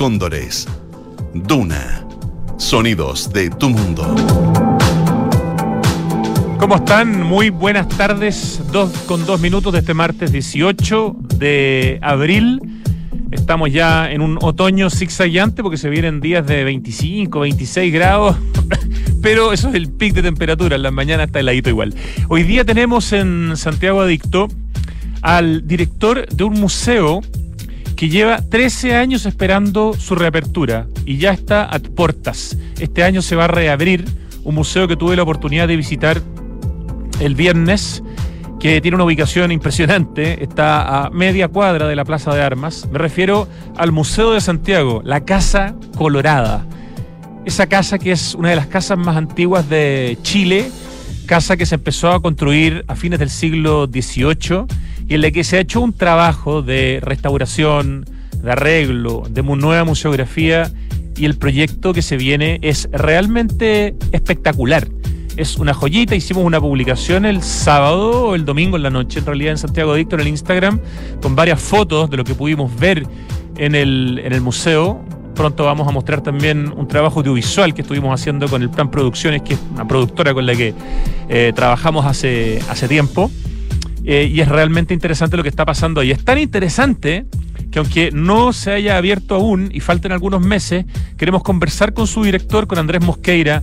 cóndores. Duna. Sonidos de tu mundo. ¿Cómo están? Muy buenas tardes. Dos con dos minutos de este martes 18 de abril. Estamos ya en un otoño zigzagueante porque se vienen días de 25, 26 grados. Pero eso es el pic de temperatura. En la mañana está heladito igual. Hoy día tenemos en Santiago Adicto al director de un museo que lleva 13 años esperando su reapertura y ya está a puertas. Este año se va a reabrir un museo que tuve la oportunidad de visitar el viernes, que tiene una ubicación impresionante, está a media cuadra de la Plaza de Armas. Me refiero al Museo de Santiago, la Casa Colorada. Esa casa que es una de las casas más antiguas de Chile, casa que se empezó a construir a fines del siglo XVIII y en la que se ha hecho un trabajo de restauración, de arreglo, de nueva museografía y el proyecto que se viene es realmente espectacular. Es una joyita, hicimos una publicación el sábado o el domingo en la noche, en realidad en Santiago Adicto en el Instagram, con varias fotos de lo que pudimos ver en el, en el museo. Pronto vamos a mostrar también un trabajo audiovisual que estuvimos haciendo con el Plan Producciones, que es una productora con la que eh, trabajamos hace, hace tiempo. Eh, y es realmente interesante lo que está pasando ahí. Es tan interesante que aunque no se haya abierto aún y falten algunos meses, queremos conversar con su director, con Andrés Mosqueira,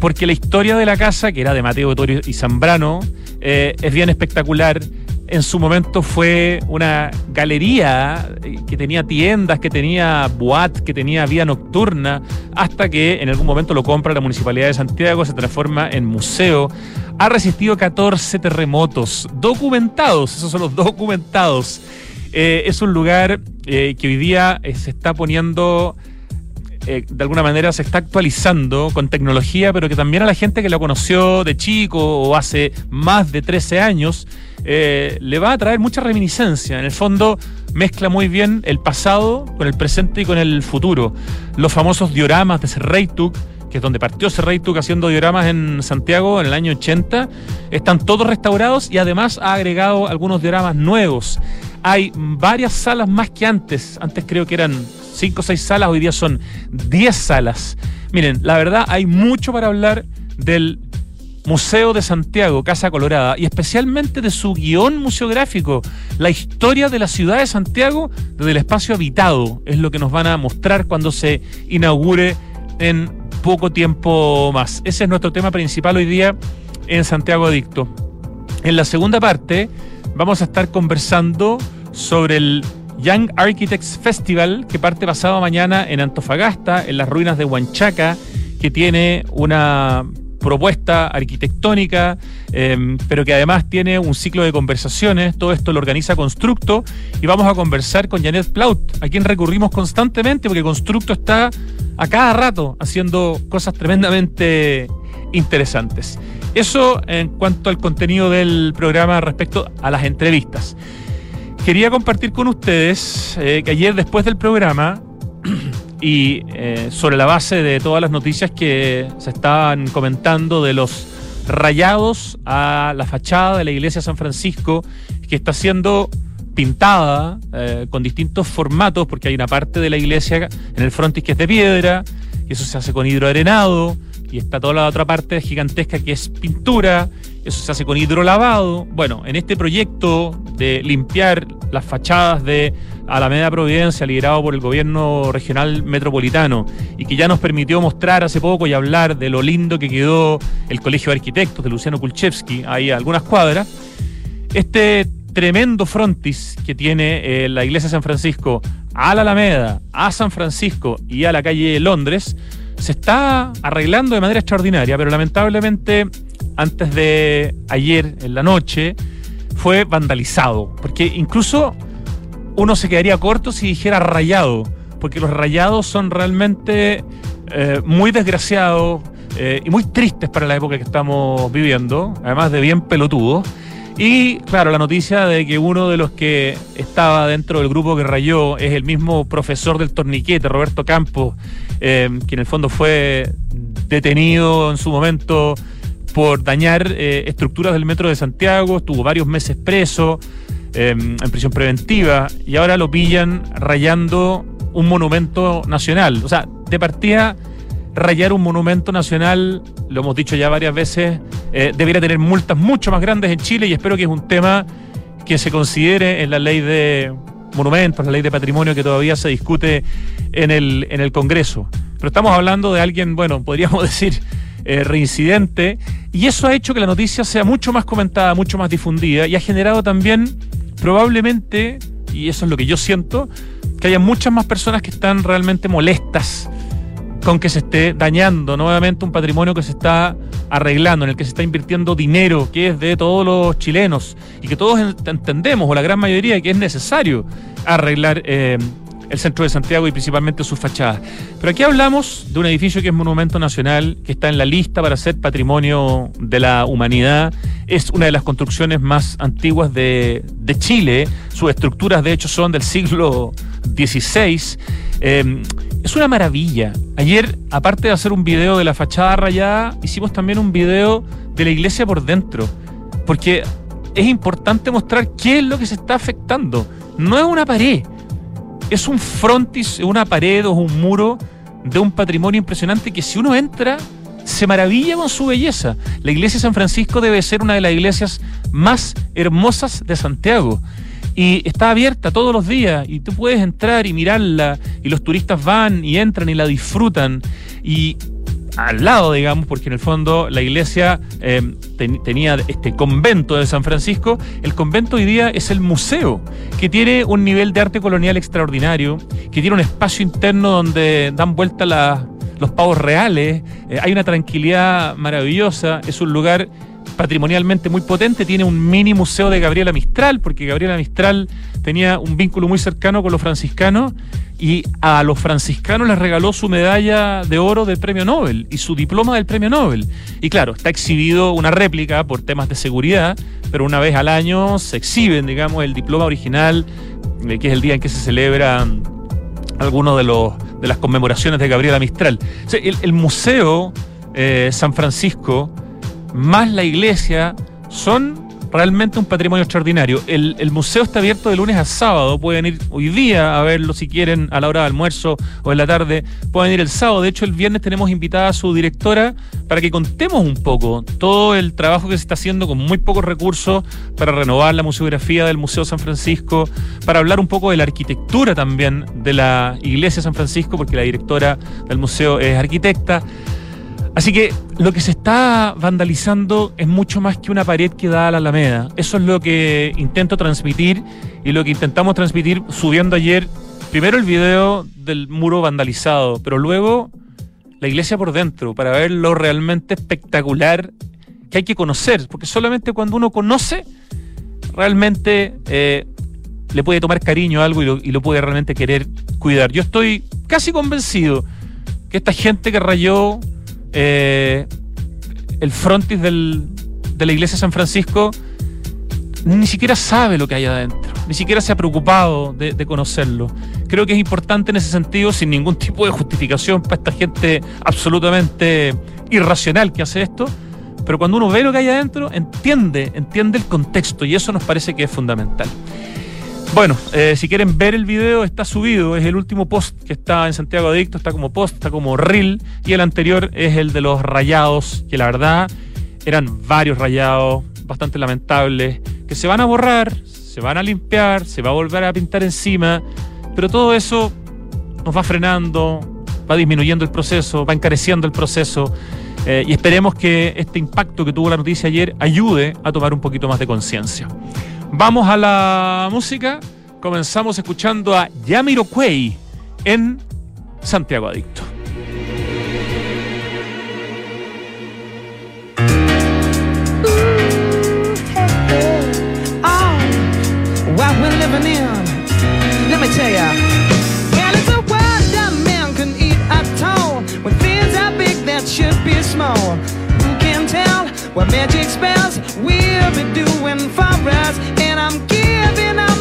porque la historia de la casa, que era de Mateo Torio y Zambrano, eh, es bien espectacular. En su momento fue una galería eh, que tenía tiendas, que tenía boat, que tenía vía nocturna, hasta que en algún momento lo compra la Municipalidad de Santiago, se transforma en museo ha resistido 14 terremotos documentados, esos son los documentados. Eh, es un lugar eh, que hoy día se está poniendo, de alguna manera se está actualizando con tecnología, pero que también a la gente que lo conoció de chico o hace más de 13 años, le va a traer mucha reminiscencia. En el fondo mezcla muy bien el pasado con el presente y con el futuro. Los famosos dioramas de Serreituk que es donde partió Serreituk haciendo dioramas en Santiago en el año 80, están todos restaurados y además ha agregado algunos dioramas nuevos. Hay varias salas más que antes. Antes creo que eran 5 o 6 salas, hoy día son 10 salas. Miren, la verdad hay mucho para hablar del Museo de Santiago, Casa Colorada, y especialmente de su guion museográfico, la historia de la ciudad de Santiago desde el espacio habitado, es lo que nos van a mostrar cuando se inaugure en poco tiempo más. Ese es nuestro tema principal hoy día en Santiago Adicto. En la segunda parte vamos a estar conversando sobre el Young Architects Festival que parte pasado mañana en Antofagasta, en las ruinas de Huanchaca, que tiene una propuesta arquitectónica, em, pero que además tiene un ciclo de conversaciones. Todo esto lo organiza Constructo y vamos a conversar con Janet Plaut, a quien recurrimos constantemente porque Constructo está a cada rato haciendo cosas tremendamente interesantes. Eso en cuanto al contenido del programa respecto a las entrevistas. Quería compartir con ustedes eh, que ayer después del programa y eh, sobre la base de todas las noticias que se estaban comentando de los rayados a la fachada de la iglesia de San Francisco, que está siendo pintada eh, con distintos formatos, porque hay una parte de la iglesia en el frontis que es de piedra, y eso se hace con hidroarenado, y está toda la otra parte gigantesca que es pintura, eso se hace con hidrolavado. Bueno, en este proyecto de limpiar las fachadas de Alameda Providencia, liderado por el gobierno regional metropolitano, y que ya nos permitió mostrar hace poco y hablar de lo lindo que quedó el Colegio de Arquitectos de Luciano Kulchevsky, ahí algunas cuadras. Este tremendo frontis que tiene eh, la iglesia de San Francisco a la Alameda, a San Francisco y a la calle Londres, se está arreglando de manera extraordinaria, pero lamentablemente antes de ayer en la noche fue vandalizado, porque incluso uno se quedaría corto si dijera rayado, porque los rayados son realmente eh, muy desgraciados eh, y muy tristes para la época que estamos viviendo, además de bien pelotudos. Y claro, la noticia de que uno de los que estaba dentro del grupo que rayó es el mismo profesor del torniquete, Roberto Campos, eh, que en el fondo fue detenido en su momento por dañar eh, estructuras del metro de Santiago, estuvo varios meses preso, eh, en prisión preventiva, y ahora lo pillan rayando un monumento nacional. O sea, de partida, rayar un monumento nacional, lo hemos dicho ya varias veces, eh, debería tener multas mucho más grandes en Chile y espero que es un tema que se considere en la ley de monumentos, la ley de patrimonio que todavía se discute en el, en el Congreso. Pero estamos hablando de alguien, bueno, podríamos decir, eh, reincidente, y eso ha hecho que la noticia sea mucho más comentada, mucho más difundida, y ha generado también, probablemente, y eso es lo que yo siento, que haya muchas más personas que están realmente molestas con que se esté dañando nuevamente un patrimonio que se está arreglando, en el que se está invirtiendo dinero, que es de todos los chilenos, y que todos entendemos, o la gran mayoría, que es necesario arreglar eh, el centro de Santiago y principalmente sus fachadas. Pero aquí hablamos de un edificio que es monumento nacional, que está en la lista para ser patrimonio de la humanidad. Es una de las construcciones más antiguas de, Chile. Sus estructuras, de hecho, son del siglo XVI. Em, es una maravilla. Ayer, aparte de hacer un video de la fachada rayada, hicimos también un video de la iglesia por dentro. Porque es importante mostrar qué es lo que se está afectando. No es una pared es un frontis, una pared o un muro de un patrimonio impresionante que si uno entra se maravilla con su belleza. La iglesia de San Francisco debe ser una de las iglesias más hermosas de Santiago. Y está abierta todos los días y tú puedes entrar y mirarla y los turistas van y entran y la disfrutan. Y al lado, digamos, porque en el fondo la iglesia eh, tenía este convento de San Francisco. El convento hoy día es el museo, que tiene un nivel de arte colonial extraordinario, que tiene un espacio interno donde dan vuelta los pavos reales, eh, hay una tranquilidad maravillosa, es un lugar patrimonialmente muy potente, tiene un mini museo de Gabriela Mistral, porque Gabriela Mistral tenía un vínculo muy cercano con los franciscanos y a los franciscanos les regaló su medalla de oro del premio Nobel y su diploma del premio Nobel. Y claro, está exhibido una réplica por temas de seguridad, pero una vez al año se exhiben, digamos, el diploma original, eh, que es el día en que se celebran algunos de, los, de las conmemoraciones de Gabriela Mistral. el, Museo eh, San Francisco más la iglesia son realmente un patrimonio extraordinario. El, museo está abierto de lunes a sábado. Pueden ir hoy día a verlo si quieren a la hora de almuerzo o en la tarde. Pueden ir el sábado. De hecho, el viernes tenemos invitada a su directora para que contemos un poco todo el trabajo que se está haciendo con muy pocos recursos para renovar la museografía del Museo San Francisco, para hablar un poco de la arquitectura también de la Iglesia San Francisco, porque la directora del museo es arquitecta. Así que lo que se está vandalizando es mucho más que una pared que da a la Alameda. Eso es lo que intento transmitir y lo que intentamos transmitir subiendo ayer primero el video del muro vandalizado, pero luego la iglesia por dentro para ver lo realmente espectacular que hay que conocer, porque solamente cuando uno conoce realmente eh, le puede tomar cariño a algo y lo, y lo puede realmente querer cuidar. Yo estoy casi convencido que esta gente que rayó eh, el frontis de la iglesia de San Francisco ni siquiera sabe lo que hay adentro, ni siquiera se ha preocupado de, conocerlo. Creo que es importante en ese sentido, sin ningún tipo de justificación para esta gente absolutamente irracional que hace esto, pero cuando uno ve lo que hay adentro, entiende, entiende el contexto y eso nos parece que es fundamental. Bueno, eh, si quieren ver el video, está subido. Es el último post que está en Santiago Adicto. Está como post, está como reel. Y el anterior es el de los rayados, que la verdad eran varios rayados, bastante lamentables, que se van a borrar, se van a limpiar, se va a volver a pintar encima. Pero todo eso nos va frenando, va disminuyendo el proceso, va encareciendo el proceso. Eh, y esperemos que este impacto que tuvo la noticia ayer ayude a tomar un poquito más de conciencia. Vamos a la música. Comenzamos escuchando a Yamiroquai en Santiago Adicto. should be small. Who can tell what magic spells we'll be doing for us? I'm giving up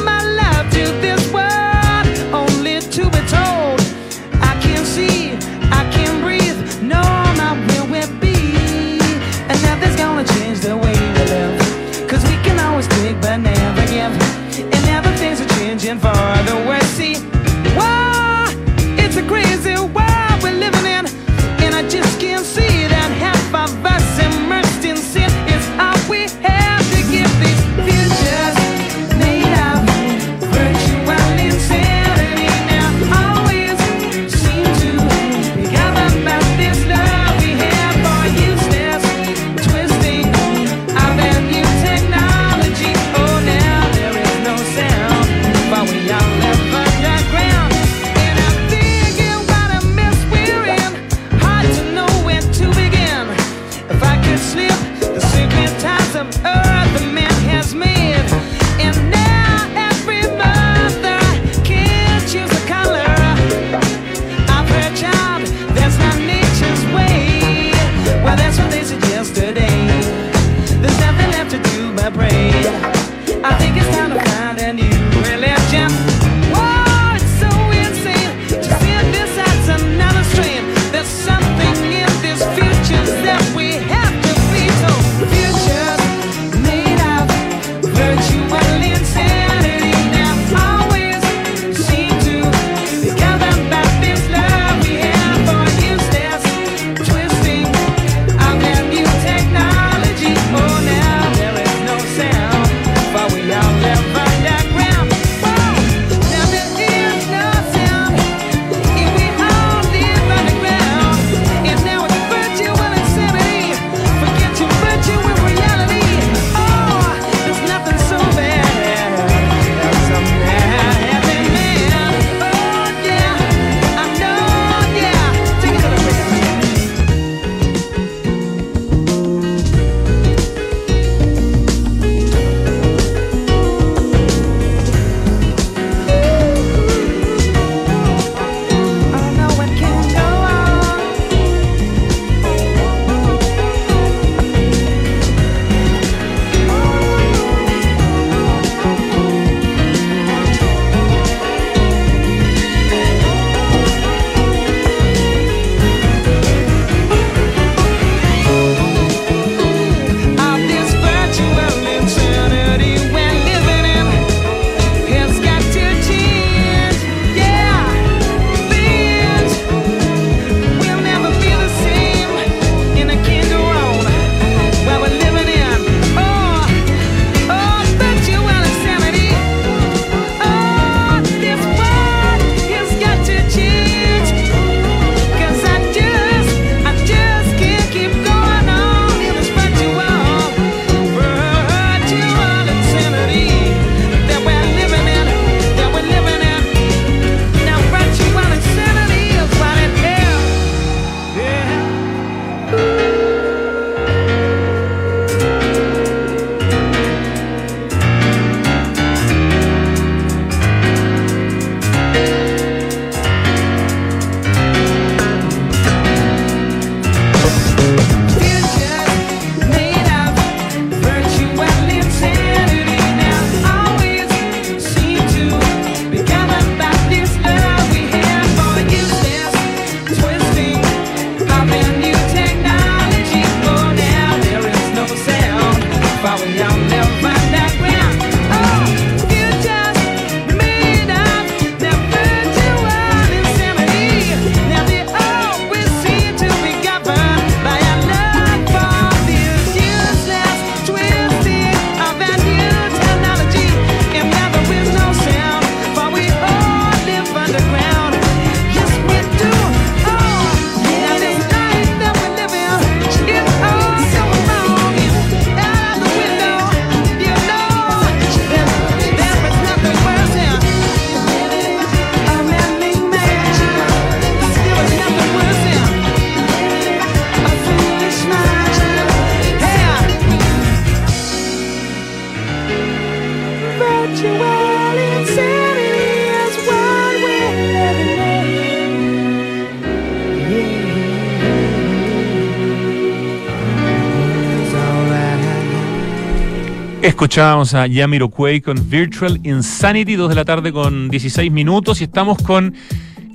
Escuchábamos a Yamiroquai con Virtual Insanity, 2 de la tarde con 16 minutos, y estamos con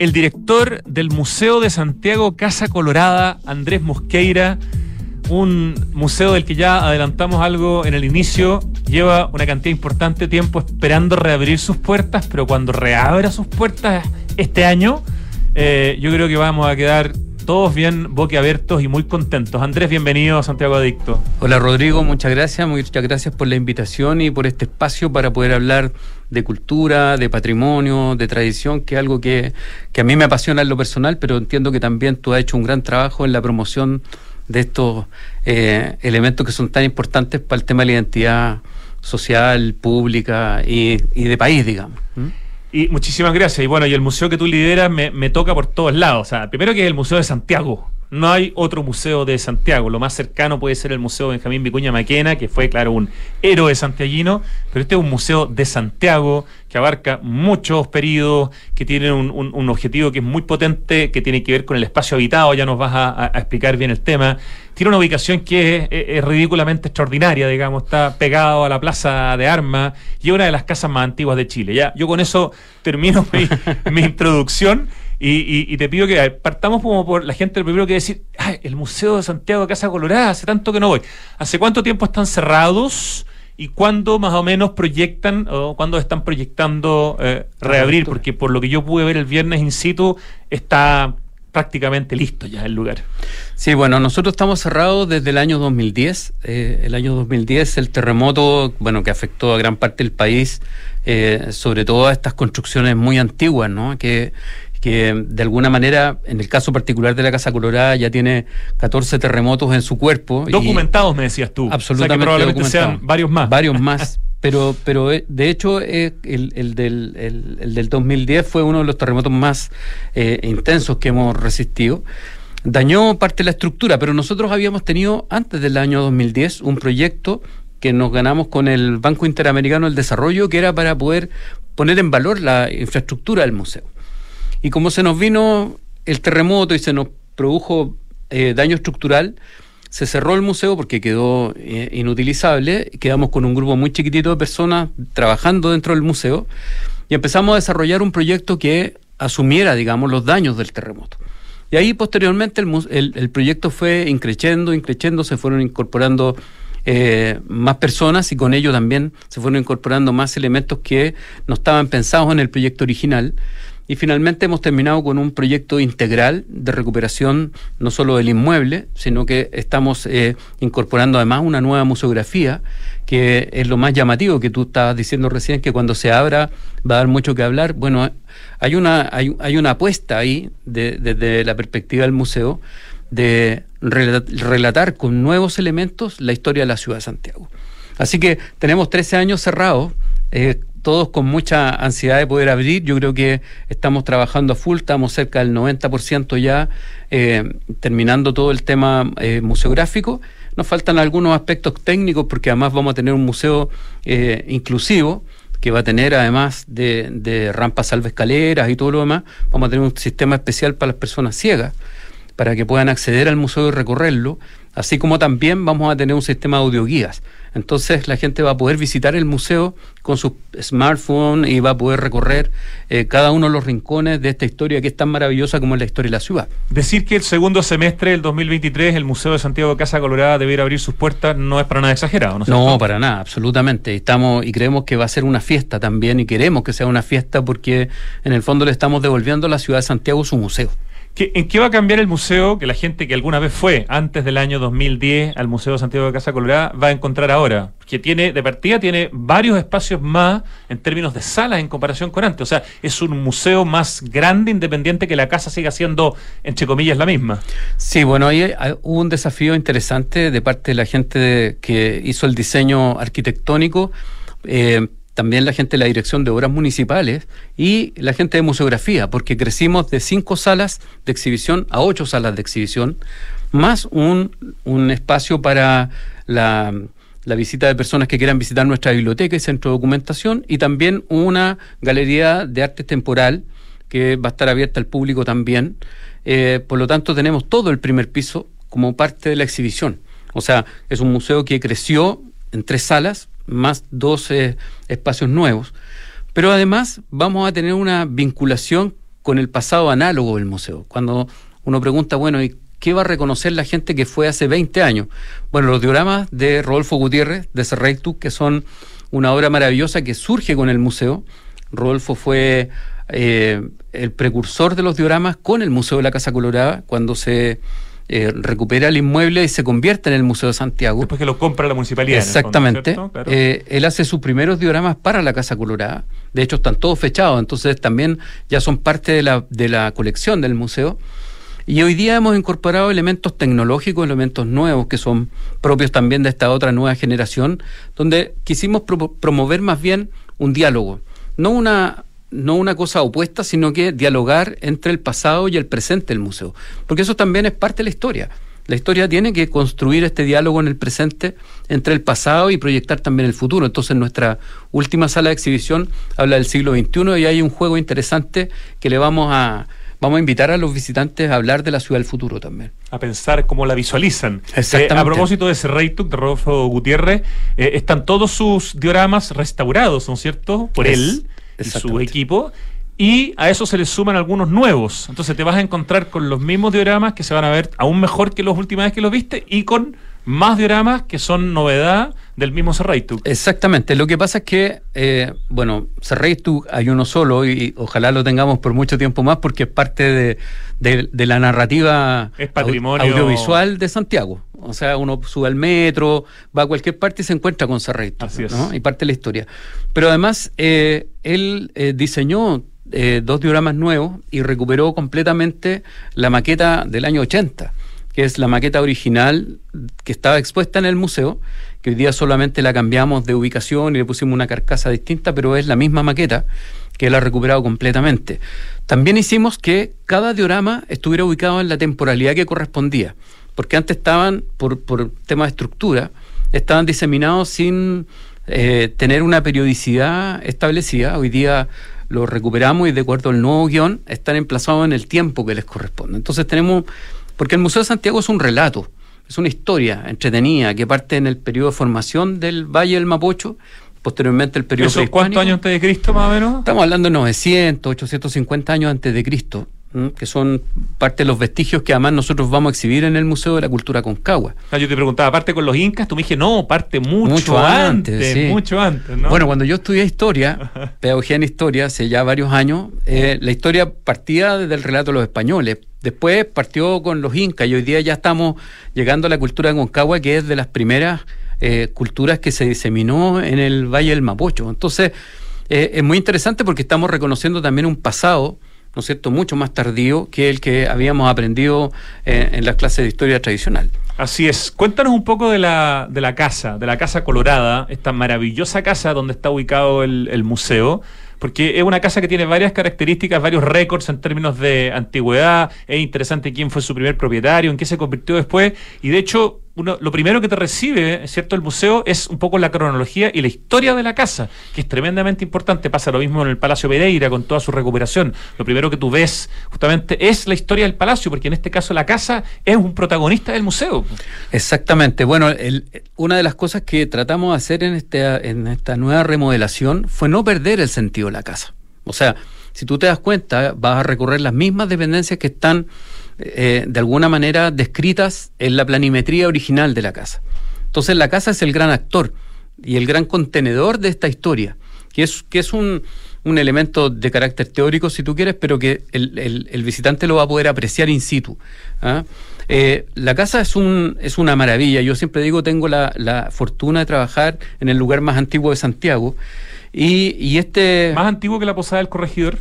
el director del Museo de Santiago Casa Colorada, Andrés Mosqueira, un museo del que ya adelantamos algo en el inicio, lleva una cantidad importante de tiempo esperando reabrir sus puertas, pero cuando reabra sus puertas este año, eh, yo creo que vamos a quedar todos bien boquiabiertos y muy contentos. Andrés, bienvenido a Santiago Adicto. Hola Rodrigo, muchas gracias, muchas gracias por la invitación y por este espacio para poder hablar de cultura, de patrimonio, de tradición, que es algo que, a mí me apasiona en lo personal, pero entiendo que también tú has hecho un gran trabajo en la promoción de estos eh, elementos que son tan importantes para el tema de la identidad social, pública y, de país, digamos. Y muchísimas gracias. Y bueno, y el museo que tú lideras me, me toca por todos lados. O sea, primero que es el Museo de Santiago. No hay otro museo de Santiago. Lo más cercano puede ser el Museo Benjamín Vicuña Maquena, que fue, claro, un héroe santiaguino, pero este es un museo de Santiago que abarca muchos periodos, que tiene un, objetivo que es muy potente, que tiene que ver con el espacio habitado, ya nos vas a, explicar bien el tema. Tiene una ubicación que es, ridículamente extraordinaria, digamos, está pegado a la Plaza de Armas y es una de las casas más antiguas de Chile. Ya, yo con eso termino mi, mi introducción. Y, te pido que partamos como por la gente, lo primero que decir, el Museo de Santiago de Casa Colorada, hace tanto que no voy. ¿Hace cuánto tiempo están cerrados? ¿Y cuándo más o menos proyectan o cuándo están proyectando eh, reabrir? Porque por lo que yo pude ver el viernes in situ, está prácticamente listo ya el lugar. Sí, bueno, nosotros estamos cerrados desde el año 2010. Eh, el año 2010, el terremoto, bueno, que afectó a gran parte del país, eh, sobre todo a estas construcciones muy antiguas, ¿no? Que, que de alguna manera, en el caso particular de la Casa Colorada, ya tiene 14 terremotos en su cuerpo. Documentados, me decías tú. Absolutamente. O sea probablemente sean varios más. Varios más. pero, pero eh, de hecho, eh, el, el, del, el, del 2010 fue uno de los terremotos más eh, intensos que hemos resistido. Dañó parte de la estructura, pero nosotros habíamos tenido, antes del año 2010, un proyecto que nos ganamos con el Banco Interamericano del Desarrollo, que era para poder poner en valor la infraestructura del museo. Y como se nos vino el terremoto y se nos produjo eh, daño estructural, se cerró el museo porque quedó eh, inutilizable, quedamos con un grupo muy chiquitito de personas trabajando dentro del museo y empezamos a desarrollar un proyecto que asumiera, digamos, los daños del terremoto. Y ahí posteriormente el, proyecto fue increciendo, increciendo, se fueron incorporando eh, más personas y con ello también se fueron incorporando más elementos que no estaban pensados en el proyecto original. Y finalmente hemos terminado con un proyecto integral de recuperación no solo del inmueble, sino que estamos eh, incorporando además una nueva museografía, que es lo más llamativo que tú estabas diciendo recién, que cuando se abra va a dar mucho que hablar. Bueno, hay una, hay, hay una apuesta ahí desde la perspectiva del museo de relatar con nuevos elementos la historia de la ciudad de Santiago. Así que tenemos 13 años cerrados. Eh, todos con mucha ansiedad de poder abrir. Yo creo que estamos trabajando a full, estamos cerca del 90% ya eh, terminando todo el tema eh, museográfico. Nos faltan algunos aspectos técnicos porque además vamos a tener un museo eh, inclusivo que va a tener además de, rampas salva escaleras y todo lo demás, vamos a tener un sistema especial para las personas ciegas para que puedan acceder al museo y recorrerlo, así como también vamos a tener un sistema de audioguías. Entonces la gente va a poder visitar el museo con su smartphone y va a poder recorrer eh, cada uno de los rincones de esta historia que es tan maravillosa como es la historia de la ciudad. Decir que el segundo semestre del 2023 el Museo de Santiago de Casa Colorada debiera abrir sus puertas no es para nada exagerado, ¿no? No, para nada, absolutamente. Estamos y creemos que va a ser una fiesta también y queremos que sea una fiesta porque en el fondo le estamos devolviendo a la ciudad de Santiago su museo. ¿En qué va a cambiar el museo que la gente que alguna vez fue antes del año 2010 al Museo Santiago de Casa Colorada va a encontrar ahora? Que tiene, de partida, tiene varios espacios más en términos de salas en comparación con antes. O sea, es un museo más grande, independiente que la casa siga siendo, entre comillas, la misma. Sí, bueno, ahí hubo un desafío interesante de parte de la gente que hizo el diseño arquitectónico. Eh, también la gente de la Dirección de Obras Municipales y la gente de Museografía, porque crecimos de cinco salas de exhibición a ocho salas de exhibición, más un, espacio para la, la, visita de personas que quieran visitar nuestra biblioteca y centro de documentación, y también una galería de arte temporal que va a estar abierta al público también. Eh, por lo tanto, tenemos todo el primer piso como parte de la exhibición. O sea, es un museo que creció en tres salas, más dos espacios nuevos. Pero además vamos a tener una vinculación con el pasado análogo del museo. Cuando uno pregunta, bueno, ¿y qué va a reconocer la gente que fue hace 20 años? Bueno, los dioramas de Rodolfo Gutiérrez, de Serreitu, que son una obra maravillosa que surge con el museo. Rodolfo fue eh, el precursor de los dioramas con el Museo de la Casa Colorada, cuando se eh, recupera el inmueble y se convierte en el Museo de Santiago. Después que lo compra la municipalidad. Exactamente. Eh, él hace sus primeros dioramas para la Casa Colorada. De hecho, están todos fechados, entonces también ya son parte de la, de la colección del museo. Y hoy día hemos incorporado elementos tecnológicos, elementos nuevos que son propios también de esta otra nueva generación, donde quisimos promover más bien un diálogo, no una no una cosa opuesta, sino que dialogar entre el pasado y el presente del museo. Porque eso también es parte de la historia. La historia tiene que construir este diálogo en el presente entre el pasado y proyectar también el futuro. Entonces, nuestra última sala de exhibición habla del siglo XXI y hay un juego interesante que le vamos a, vamos a invitar a los visitantes a hablar de la ciudad del futuro también. A pensar cómo la visualizan. Exactamente. Eh, a propósito de ese Reituk de Rodolfo Gutiérrez, eh, están todos sus dioramas restaurados, ¿no es cierto? Por él y su equipo. Y a eso se le suman algunos nuevos. Entonces te vas a encontrar con los mismos dioramas que se van a ver aún mejor que las últimas veces que los viste y con más dioramas que son novedad del mismo Serreitu. Exactamente. Lo que pasa es que, eh, bueno, Serreitu hay uno solo y ojalá lo tengamos por mucho tiempo más porque es parte de, la narrativa es patrimonio... audiovisual de Santiago. O sea, uno sube al metro, va a cualquier parte y se encuentra con Serreitu. Así es. Y parte de la historia. Pero además, eh, él eh, diseñó dos dioramas nuevos y recuperó completamente la maqueta del año 80 que es la maqueta original que estaba expuesta en el museo, que hoy día solamente la cambiamos de ubicación y le pusimos una carcasa distinta, pero es la misma maqueta que él ha recuperado completamente. También hicimos que cada diorama estuviera ubicado en la temporalidad que correspondía, porque antes estaban, por, por tema de estructura, estaban diseminados sin eh, tener una periodicidad establecida. Hoy día los recuperamos y de acuerdo al nuevo guion están emplazados en el tiempo que les corresponde. Entonces tenemos porque el Museo de Santiago es un relato, es una historia entretenida que parte en el periodo de formación del Valle del Mapocho, posteriormente el periodo ¿Eso ¿Cuántos años antes de Cristo más o menos? Estamos hablando de 900, 850 años antes de Cristo que son parte de los vestigios que además nosotros vamos a exhibir en el Museo de la Cultura Concagua. Ah, yo te preguntaba, ¿parte con los incas? Tú me dijiste, no, parte mucho, antes, mucho antes. ¿no? Bueno, cuando yo estudié historia, pedagogía en historia, hace ya varios años, eh, la historia partía desde el relato de los españoles. Después partió con los incas y hoy día ya estamos llegando a la cultura de Concagua, que es de las primeras eh, culturas que se diseminó en el Valle del Mapocho. Entonces, eh, es muy interesante porque estamos reconociendo también un pasado ¿no es cierto?, mucho más tardío que el que habíamos aprendido eh, en las clases de historia tradicional. Así es. Cuéntanos un poco de la, de la casa, de la Casa Colorada, esta maravillosa casa donde está ubicado el, el museo porque es una casa que tiene varias características, varios récords en términos de antigüedad, es interesante quién fue su primer propietario, en qué se convirtió después, y de hecho lo primero que te recibe, ¿cierto? El museo es un poco la cronología y la historia de la casa, que es tremendamente importante. Pasa lo mismo en el Palacio Pereira con toda su recuperación. Lo primero que tú ves justamente es la historia del palacio, porque en este caso la casa es un protagonista del museo. Exactamente. Bueno, una de las cosas que tratamos de hacer en, este, en esta nueva remodelación fue no perder el sentido de la casa. O sea, si tú te das cuenta, vas a recorrer las mismas dependencias que están eh, de alguna manera descritas en la planimetría original de la casa. Entonces la casa es el gran actor y el gran contenedor de esta historia, que es, que es un, elemento de carácter teórico, si tú quieres, pero que el, visitante lo va a poder apreciar in situ. ¿ah? Eh, la casa es, un, es una maravilla. Yo siempre digo, tengo la, fortuna de trabajar en el lugar más antiguo de Santiago. Y, y este... ¿Más antiguo que la Posada del Corregidor?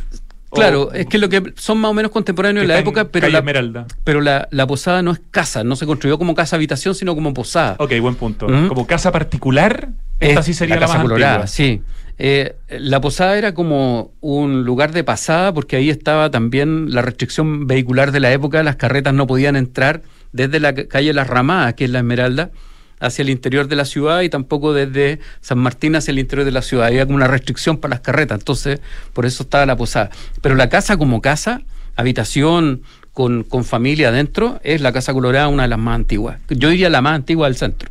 Claro, es que lo que son más o menos contemporáneos en la época, pero, la, pero la, posada no es casa, no se construyó como casa habitación, sino como posada. Ok, buen punto. Como casa particular, esta sí sería la, casa más colorada, Sí. Eh, la posada era como un lugar de pasada porque ahí estaba también la restricción vehicular de la época, las carretas no podían entrar desde la calle Las Ramadas, que es la Esmeralda, hacia el interior de la ciudad y tampoco desde San Martín hacia el interior de la ciudad. Había como una restricción para las carretas, entonces por eso estaba la posada. Pero la casa como casa, habitación con, con familia adentro, es la Casa Colorada, una de las más antiguas. Yo diría la más antigua del centro.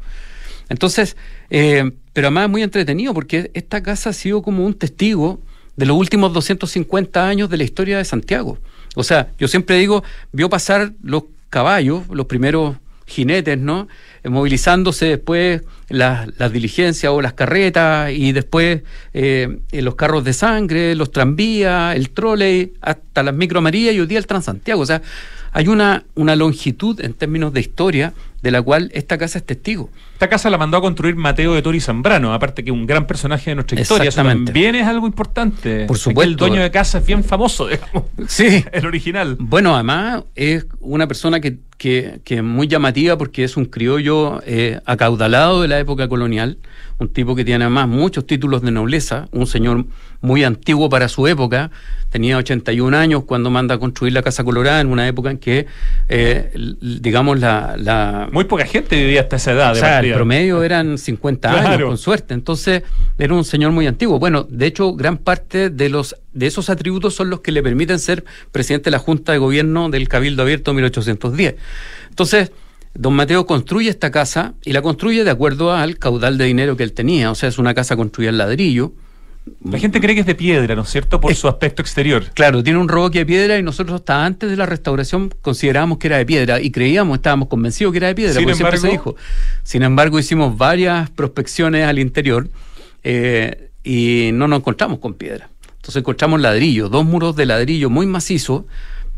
Entonces, eh, pero además es muy entretenido porque esta casa ha sido como un testigo de los últimos 250 años de la historia de Santiago. O sea, yo siempre digo, vio pasar los caballos, los primeros jinetes, ¿no? Eh, movilizándose después las, diligencias o las carretas y después eh, los carros de sangre, los tranvías, el trole, hasta las micromarías y hoy día el Transantiago. O sea, hay una, una longitud en términos de historia de la cual esta casa es testigo. Esta casa la mandó a construir Mateo de Tori Zambrano, aparte que un gran personaje de nuestra historia. Eso también es algo importante. Por supuesto. El dueño de casa es bien famoso, digamos. Sí. El original. Bueno, además es una persona que, que, que es muy llamativa porque es un criollo eh, acaudalado de la época colonial, un tipo que tiene además muchos títulos de nobleza, un señor muy antiguo para su época, tenía 81 años cuando manda a construir la Casa Colorada en una época en que, eh, digamos, la, Muy poca gente vivía hasta esa edad. O sea, el promedio eran 50 años, con suerte. Entonces, era un señor muy antiguo. Bueno, de hecho, gran parte de los de esos atributos son los que le permiten ser presidente de la Junta de Gobierno del Cabildo Abierto 1810. Entonces, Don Mateo construye esta casa y la construye de acuerdo al caudal de dinero que él tenía. O sea, es una casa construida en ladrillo. La gente cree que es de piedra, ¿no es cierto? Por su aspecto exterior. Claro, tiene un roboque de piedra y nosotros hasta antes de la restauración considerábamos que era de piedra y creíamos, estábamos convencidos que era de piedra, Sin embargo, se dijo. Sin embargo, hicimos varias prospecciones al interior eh, y no nos encontramos con piedra. Entonces encontramos ladrillo, dos muros de ladrillo muy macizos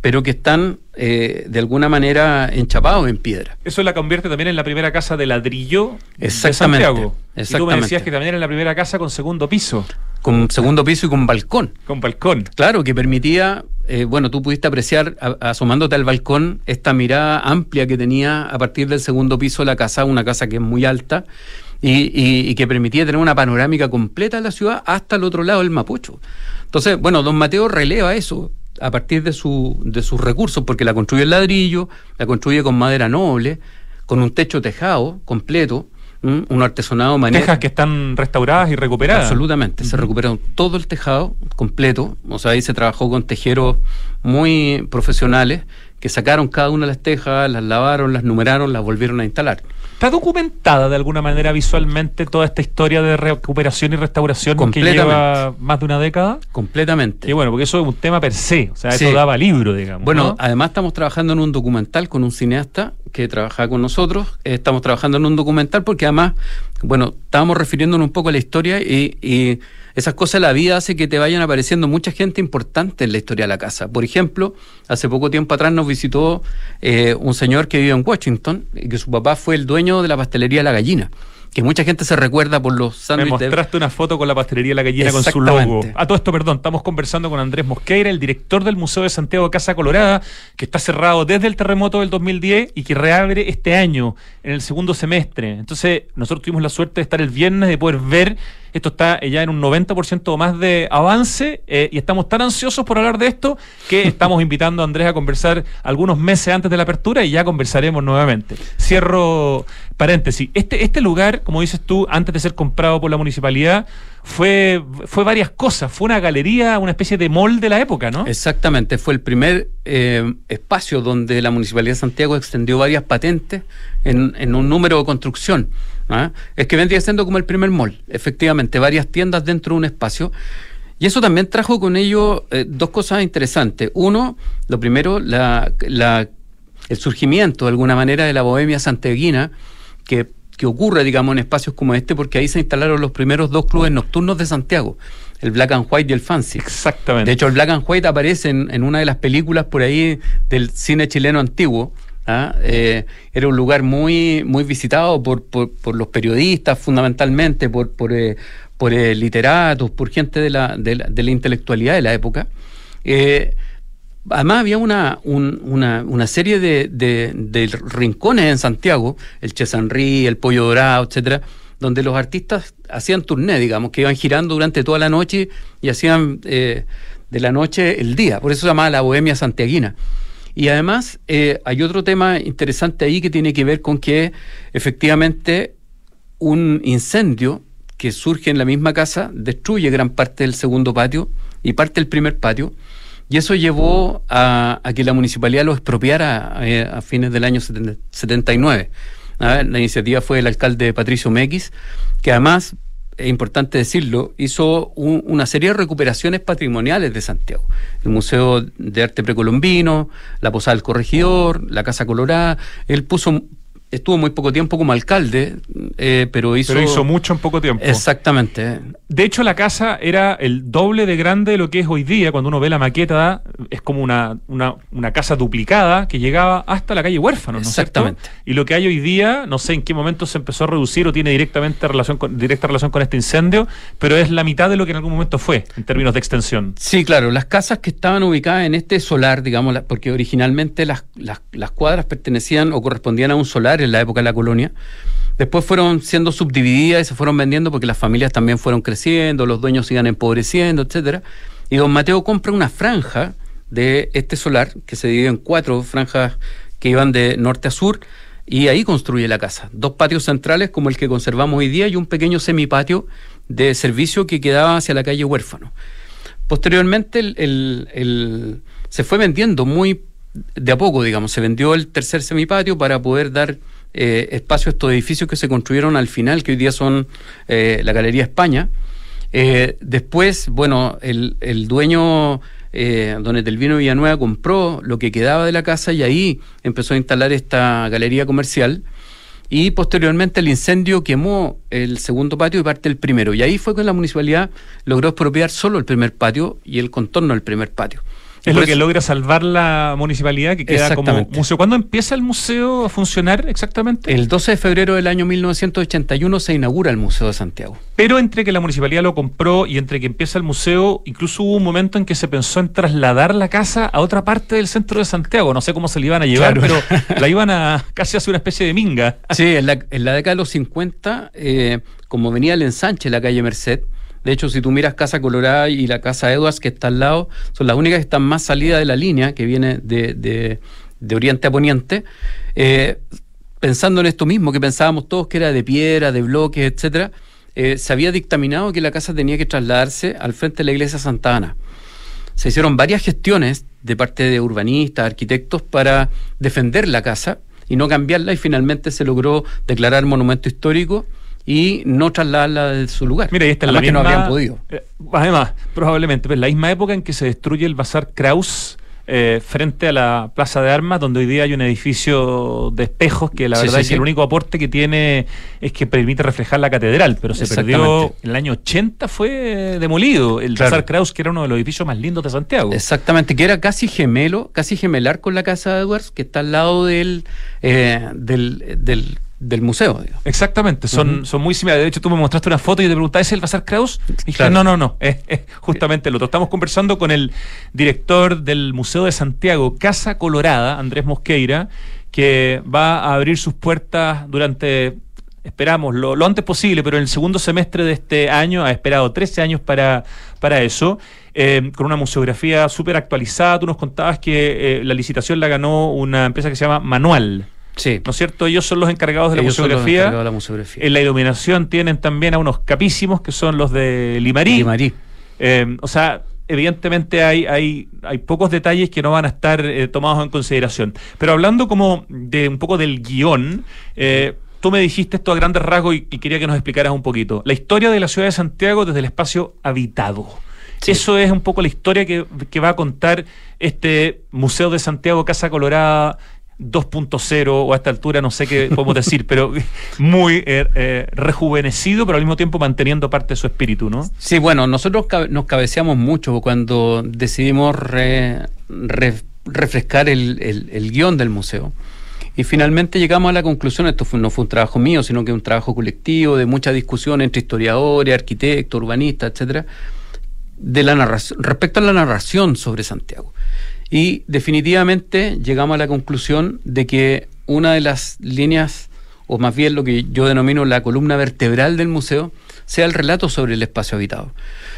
pero que están eh, de alguna manera enchapados en piedra. Eso la convierte también en la primera casa de ladrillo exactamente, de Santiago. Exactamente. Y tú me decías que también era la primera casa con segundo piso. Con segundo piso y con balcón. Con balcón. Claro, que permitía, eh, bueno, tú pudiste apreciar asomándote al balcón esta mirada amplia que tenía a partir del segundo piso la casa, una casa que es muy alta. Y, y, que permitía tener una panorámica completa de la ciudad hasta el otro lado del Mapocho. Entonces, bueno, don Mateo releva eso a partir de, su, de sus recursos, porque la construye en ladrillo, la construye con madera noble, con un techo tejado completo, un artesonado manera. Tejas que están restauradas y recuperadas. Absolutamente, se recuperaron todo el tejado completo, o sea, ahí se trabajó con tejeros muy profesionales que sacaron cada una de las tejas, las lavaron, las numeraron, las volvieron a instalar. ¿Está documentada de alguna manera visualmente toda esta historia de recuperación y restauración que lleva más de una década? Completamente. Y bueno, porque eso es un tema per se, o sea, eso daba libro, digamos. Bueno, además estamos trabajando en un documental con un cineasta que trabaja con nosotros. Estamos trabajando en un documental porque además, bueno, estábamos refiriéndonos un poco a la historia y esas cosas de la vida hace que te vayan apareciendo mucha gente importante en la historia de la casa. Por ejemplo, hace poco tiempo atrás nos visitó eh, un señor que vive en Washington y que su papá fue el dueño de la pastelería La Gallina que mucha gente se recuerda por los sándwiches. Me mostraste una foto con la pastelería La Gallina con su logo. A todo esto, perdón, estamos conversando con Andrés Mosqueira, el director del Museo de Santiago de Casa Colorada, que está cerrado desde el terremoto del 2010 y que reabre este año, en el segundo semestre. Entonces, nosotros tuvimos la suerte de estar el viernes, de poder ver esto está ya en un 90% o más de avance eh, y estamos tan ansiosos por hablar de esto que estamos invitando a Andrés a conversar algunos meses antes de la apertura y ya conversaremos nuevamente. Cierro paréntesis. Este, este lugar, como dices tú, antes de ser comprado por la municipalidad, fue, fue varias cosas. Fue una galería, una especie de mall de la época, ¿no? Exactamente. Fue el primer eh, espacio donde la Municipalidad de Santiago extendió varias patentes en, en un número de construcción. ¿Ah? Es que vendría siendo como el primer mall, efectivamente, varias tiendas dentro de un espacio. Y eso también trajo con ello eh, dos cosas interesantes. Uno, lo primero, la, el surgimiento de alguna manera de la bohemia santiaguina, que, que ocurre, digamos, en espacios como este, porque ahí se instalaron los primeros dos clubes nocturnos de Santiago el Black and White y el Fancy. Exactamente. De hecho, el Black and White aparece en, en, una de las películas por ahí del cine chileno antiguo, ¿ah? Eh, era un lugar muy, muy visitado por, por, los periodistas fundamentalmente, por, por, eh, por eh, literatos, por gente de la, de la, intelectualidad de la época. además había una, una, una, serie de, de, rincones en Santiago, el Chesanrí, el Pollo Dorado, etcétera, donde los artistas hacían turné, digamos, que iban girando durante toda la noche y hacían de la noche el día. Por eso se llamaba la Bohemia Santiaguina. Y además eh, hay otro tema interesante ahí que tiene que ver con que efectivamente un incendio que surge en la misma casa destruye gran parte del segundo patio y parte del primer patio. Y eso llevó a, que la municipalidad lo expropiara eh, a fines del año 79. La iniciativa fue del alcalde Patricio Mequis, que además es importante decirlo, hizo una serie de recuperaciones patrimoniales de Santiago. El Museo de Arte Precolombino, la Posada del Corregidor, la Casa Colorada. Él puso estuvo muy poco tiempo como alcalde, eh, pero hizo... Pero hizo mucho en poco tiempo. Exactamente. De hecho, la casa era el doble de grande de lo que es hoy día. Cuando uno ve la maqueta, es como una, una, casa duplicada que llegaba hasta la calle Huérfano, ¿no Exactamente. Y lo que hay hoy día, no sé en qué momento se empezó a reducir o tiene directamente relación con, directa relación con este incendio, pero es la mitad de lo que en algún momento fue, en términos de extensión. Sí, claro. Las casas que estaban ubicadas en este solar, digamos, porque originalmente las, las, las cuadras pertenecían o correspondían a un solar en la época de la colonia. Después fueron siendo subdivididas y se fueron vendiendo porque las familias también fueron creciendo, los dueños iban empobreciendo, etcétera. Y don Mateo compra una franja de este solar que se divide en cuatro franjas que iban de norte a sur y ahí construye la casa. Dos patios centrales como el que conservamos hoy día y un pequeño semipatio de servicio que quedaba hacia la calle Huérfano. Posteriormente el, se fue vendiendo muy de a poco, digamos, se vendió el tercer semipatio para poder dar eh, espacio a estos edificios que se construyeron al final, que hoy día son eh, la Galería España. Eh, después, bueno, el, el dueño, don Etelvino Villanueva, compró lo que quedaba de la casa y ahí empezó a instalar esta galería comercial. Y posteriormente el incendio quemó el segundo patio y parte del primero. Y ahí fue que la municipalidad logró expropiar solo el primer patio y el contorno del primer patio. Es lo que logra salvar la municipalidad, que queda como museo. ¿Cuándo empieza el museo a funcionar exactamente? El 12 de febrero del año 1981 se inaugura el Museo de Santiago. Pero entre que la municipalidad lo compró y entre que empieza el museo, incluso hubo un momento en que se pensó en trasladar la casa a otra parte del centro de Santiago. No sé cómo se le iban a llevar, pero la iban a casi hacer una especie de minga. Sí, en la, década de los 50, eh, como venía el ensanche la calle Merced, de hecho, si tú miras Casa Colorada y la Casa Edwards, que está al lado, son las únicas que están más salidas de la línea, que viene de, oriente a poniente. Eh, pensando en esto mismo, que pensábamos todos que era de piedra, de bloques, etcétera, eh, se había dictaminado que la casa tenía que trasladarse al frente de la iglesia Santa Ana. Se hicieron varias gestiones de parte de urbanistas, arquitectos, para defender la casa y no cambiarla, y finalmente se logró declarar monumento histórico y no trasladarla de su lugar. Mira, y esta es la misma, que no habrían podido. Eh, además, probablemente, pues la misma época en que se destruye el Bazar Kraus eh, frente a la Plaza de Armas, donde hoy día hay un edificio de espejos que la verdad es que el único aporte que tiene es que permite reflejar la catedral, pero se perdió en el año 80 fue demolido el Bazar Kraus, que era uno de los edificios más lindos de Santiago. Exactamente, que era casi gemelo, casi gemelar con la casa de Edwards, que está al lado del, eh, del, del del museo. Exactamente, son, son muy similares. De hecho, tú me mostraste una foto y te preguntabas, ¿es el Bazar Kraus? Y dije, no, no, no, es, justamente el otro. Estamos conversando con el director del Museo de Santiago, Casa Colorada, Andrés Mosqueira, que va a abrir sus puertas durante, esperamos, lo, antes posible, pero en el segundo semestre de este año, ha esperado 13 años para, para eso. Eh, con una museografía súper actualizada. Tú nos contabas que eh, la licitación la ganó una empresa que se llama Manual. Sí. ¿No es cierto? Ellos son los encargados de la, museografía. de la museografía. En la iluminación tienen también a unos capísimos que son los de Limarí. Limarí. Eh, o sea, evidentemente hay, hay, hay pocos detalles que no van a estar eh, tomados en consideración. Pero hablando como de un poco del guion, eh, tú me dijiste esto a grandes rasgos y, quería que nos explicaras un poquito. La historia de la ciudad de Santiago desde el espacio habitado. Eso es un poco la historia que, que, va a contar este Museo de Santiago Casa Colorada 2.0 o a esta altura no sé qué podemos decir, pero muy eh, eh, rejuvenecido, pero al mismo tiempo manteniendo parte de su espíritu, ¿no? Sí, bueno, nosotros nos cabeceamos mucho cuando decidimos refrescar el, guion del museo. Y finalmente llegamos a la conclusión, esto no fue un trabajo mío, sino que un trabajo colectivo de mucha discusión entre historiadores, arquitectos, urbanistas, etcétera, de la narración, respecto a la narración sobre Santiago. Y definitivamente llegamos a la conclusión de que una de las líneas, o más bien lo que yo denomino la columna vertebral del museo, sea el relato sobre el espacio habitado.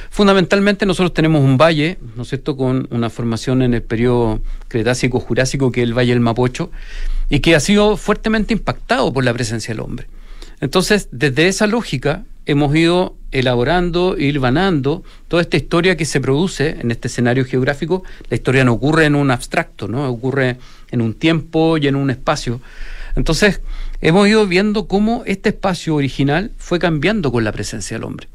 Fundamentalmente nosotros tenemos un valle, ¿no es cierto?, con una formación en el periodo Cretácico-Jurásico, que es el Valle del Mapocho, y que ha sido fuertemente impactado por la presencia del hombre. Entonces, desde esa lógica, hemos ido elaborando hilvanando toda esta historia que se produce en este escenario geográfico. La historia no ocurre en un abstracto, ¿no? ocurre en un tiempo y en un espacio. Entonces, hemos ido viendo cómo este espacio original fue cambiando con la presencia del hombre.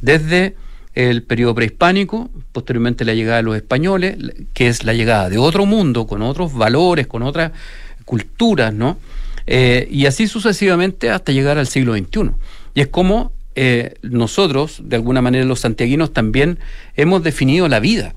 desde el periodo prehispánico, posteriormente la llegada de los españoles, que es la llegada de otro mundo, con otros valores, con otras culturas, ¿no? Eh, y así sucesivamente hasta llegar al siglo XXI. Y es como eh, nosotros, de alguna manera los santiaguinos, también hemos definido la vida.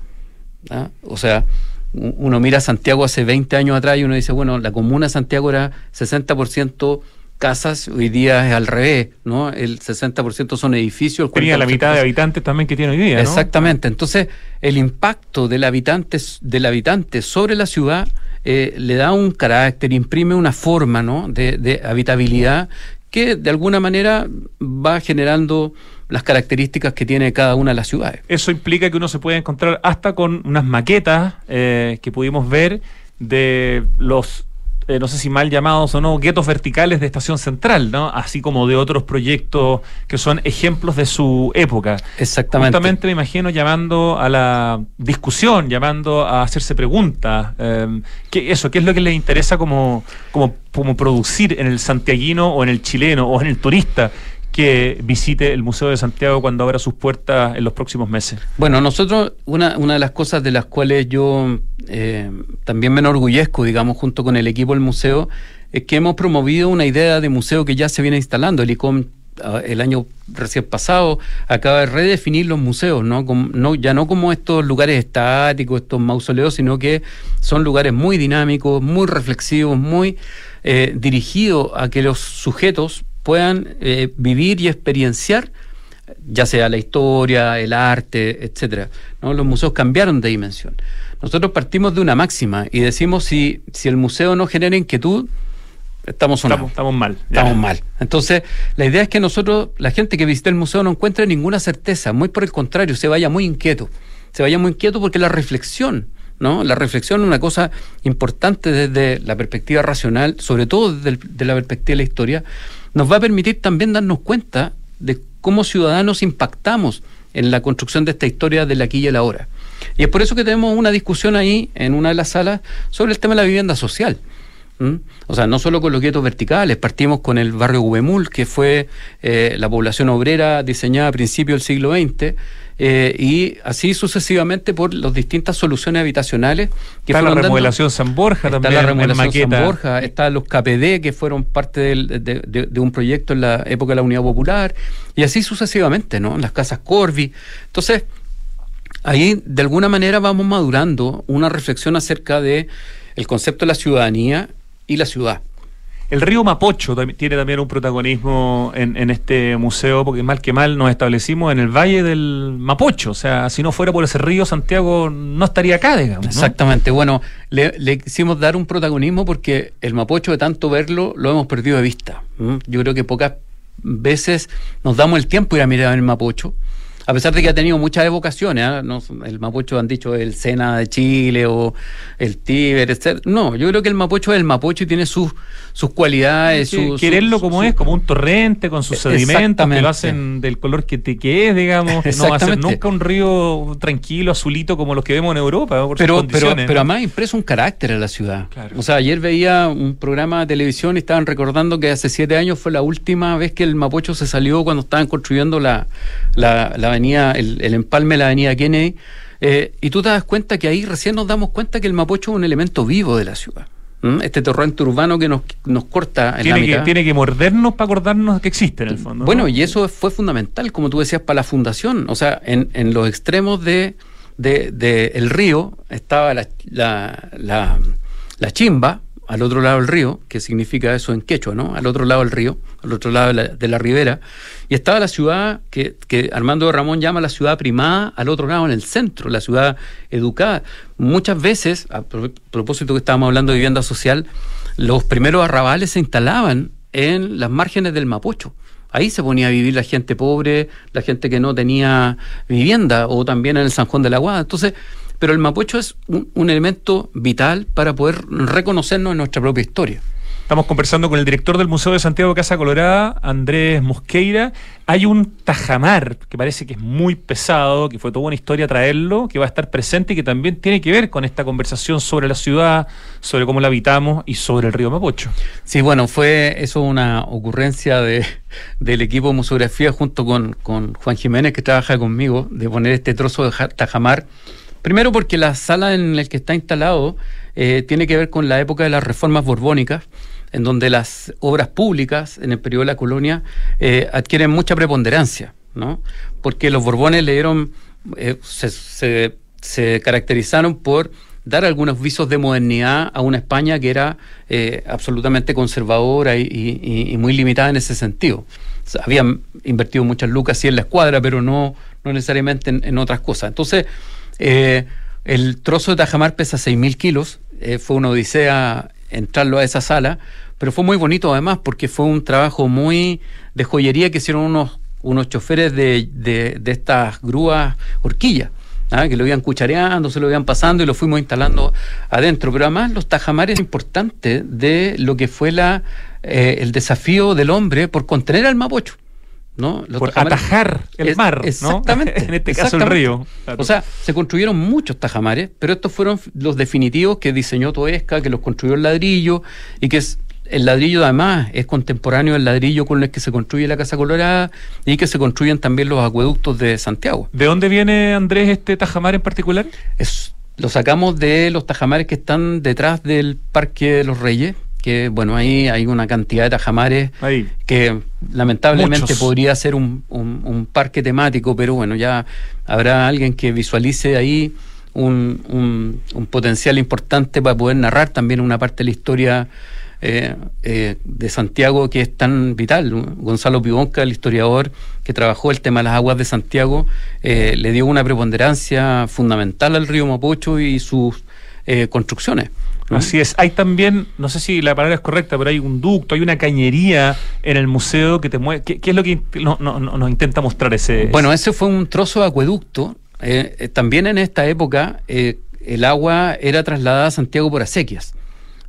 ¿ah? O sea, uno mira Santiago hace 20 años atrás y uno dice, bueno, la comuna de Santiago era 60% casas, hoy día es al revés, ¿no? El 60% son edificios. Tenía la mitad de habitantes también que tiene hoy día, ¿no? Exactamente. Entonces, el impacto del habitante, del habitante sobre la ciudad eh, le da un carácter, imprime una forma, ¿no? De, de habitabilidad que de alguna manera va generando las características que tiene cada una de las ciudades. Eso implica que uno se puede encontrar hasta con unas maquetas eh, que pudimos ver de los eh, no sé si mal llamados o no, guetos verticales de Estación Central, ¿no? Así como de otros proyectos que son ejemplos de su época. Exactamente. Justamente me imagino llamando a la discusión, llamando a hacerse preguntas. Eh, ¿qué, eso, ¿qué es lo que les interesa como, como, como producir en el santiaguino o en el chileno o en el turista? Que visite el Museo de Santiago cuando abra sus puertas en los próximos meses? Bueno, nosotros, una, una de las cosas de las cuales yo eh, también me enorgullezco, digamos, junto con el equipo del museo, es que hemos promovido una idea de museo que ya se viene instalando. El ICOM ah, el año recién pasado acaba de redefinir los museos, ¿no? ya no como estos lugares estáticos, estos mausoleos, sino que son lugares muy dinámicos, muy reflexivos, muy eh, dirigidos a que los sujetos puedan eh, vivir y experienciar, ya sea la historia, el arte, etcétera. ¿no? Los museos cambiaron de dimensión. Nosotros partimos de una máxima y decimos si, si el museo no genera inquietud, estamos Estamos, estamos mal. Estamos mal. Entonces, la idea es que nosotros, la gente que visite el museo no encuentre ninguna certeza, muy por el contrario, se vaya muy inquieto. Se vaya muy inquieto porque la reflexión, ¿no? La reflexión es una cosa importante desde la perspectiva racional, sobre todo desde la perspectiva de la historia, nos va a permitir también darnos cuenta de cómo ciudadanos impactamos en la construcción de esta historia del aquí y el ahora. Y es por eso que tenemos una discusión ahí, en una de las salas, sobre el tema de la vivienda social. O sea, no solo con los guetos verticales, partimos con el barrio Gubemul, que fue eh, la población obrera diseñada a principios del siglo XX, eh, y así sucesivamente por las distintas soluciones habitacionales que está la remodelación San Borja está la remodelación San Borja están los KPD que fueron parte de, un proyecto en la época de la Unidad Popular y así sucesivamente no las casas Corby. Entonces ahí de alguna manera vamos madurando una reflexión acerca de el concepto de la ciudadanía y la ciudad el río Mapocho tiene también un protagonismo en, este museo, porque mal que mal nos establecimos en el valle del Mapocho. O sea, si no fuera por ese río, Santiago no estaría acá, digamos. Exactamente. Bueno, le, le, quisimos dar un protagonismo porque el Mapocho, de tanto verlo, lo hemos perdido de vista. Yo creo que pocas veces nos damos el tiempo de ir a mirar el Mapocho a pesar de que ha tenido muchas evocaciones, ¿ah? el Mapocho han dicho el Sena de Chile o el Tíber, etc. No, yo creo que el Mapocho es el Mapocho y tiene sus, sus cualidades. quererlo como es, como un torrente con sus sedimentos que lo hacen del color que te quede, digamos. No va a ser nunca un río tranquilo, azulito como los que vemos en Europa. pero, pero, pero además impresa un carácter a la ciudad. O sea, ayer veía un programa de televisión y estaban recordando que hace siete años fue la última vez que el Mapocho se salió cuando estaban construyendo la, la, la el, empalme de la avenida Kennedy, eh, y tú te das cuenta que ahí recién nos damos cuenta que el Mapocho es un elemento vivo de la ciudad. Este torrente urbano que nos, nos corta en tiene Que, tiene que mordernos para acordarnos que existe en el fondo. Bueno, y eso fue fundamental, como tú decías, para la fundación. O sea, en, en los extremos de, de, el río estaba la, la, la, la chimba, al otro lado del río, que significa eso en quechua, ¿no? Al otro lado del río, al otro lado de la, ribera, y estaba la ciudad que, que, Armando Ramón llama la ciudad primada, al otro lado, en el centro, la ciudad educada. Muchas veces, a propósito que estábamos hablando de vivienda social, los primeros arrabales se instalaban en las márgenes del Mapocho. Ahí se ponía a vivir la gente pobre, la gente que no tenía vivienda, o también en el San Juan de la Guada. Entonces, pero el Mapocho es un, elemento vital para poder reconocernos en nuestra propia historia. Estamos conversando con el director del Museo de Santiago Casa Colorada, Andrés Mosqueira. Hay un tajamar que parece que es muy pesado, que fue toda una historia traerlo, que va a estar presente y que también tiene que ver con esta conversación sobre la ciudad, sobre cómo la habitamos y sobre el río Mapocho. Sí, bueno, fue eso una ocurrencia de, del equipo de museografía junto con, con Juan Jiménez, que trabaja conmigo, de poner este trozo de tajamar. Primero porque la sala en la que está instalado eh, tiene que ver con la época de las reformas borbónicas en donde las obras públicas en el periodo de la colonia eh, adquieren mucha preponderancia, ¿no? Porque los Borbones le dieron, eh, se, se, caracterizaron por dar algunos visos de modernidad a una España que era eh, absolutamente conservadora y, muy limitada en ese sentido. habían invertido muchas lucas en la escuadra, pero no, no necesariamente en, en otras cosas. Entonces, el trozo de Tajamar pesa 6.000 kilos, fue una odisea entrarlo a esa sala, pero fue muy bonito además porque fue un trabajo muy de joyería que hicieron unos, unos choferes de, de, estas grúas horquillas. ¿ah? que lo iban cuchareando, se lo iban pasando y lo fuimos instalando adentro. Pero además los tajamares importantes de lo que fue la, eh, el desafío del hombre por contener al mapocho. ¿No? por atajar el mar, exactamente, en este caso el río. O sea, se construyeron muchos tajamares, pero estos fueron los definitivos que diseñó Toesca, que los construyó el ladrillo y que es el ladrillo además es contemporáneo al ladrillo con el que se construye la Casa Colorada y que se construyen también los acueductos de Santiago. ¿De dónde viene Andrés este tajamar en particular? Es, lo sacamos de los tajamares que están detrás del Parque de los Reyes, que bueno, ahí hay una cantidad de tajamares que lamentablemente podría ser un, un, parque temático, pero bueno, ya habrá alguien que visualice ahí un, un, potencial importante para poder narrar también una parte de la historia eh, eh, de Santiago que es tan vital. Gonzalo Pibonca, el historiador que trabajó el tema de las aguas de Santiago, eh, le dio una preponderancia fundamental al río Mapocho y sus construcciones. Así es. Hay también, no sé si la palabra es correcta, pero hay un ducto, hay una cañería en el museo que te mueve. ¿Qué, es lo que no, nos intenta mostrar ese? Bueno, ese fue un trozo de acueducto. Eh, eh, también en esta época eh, el agua era trasladada a Santiago por acequias.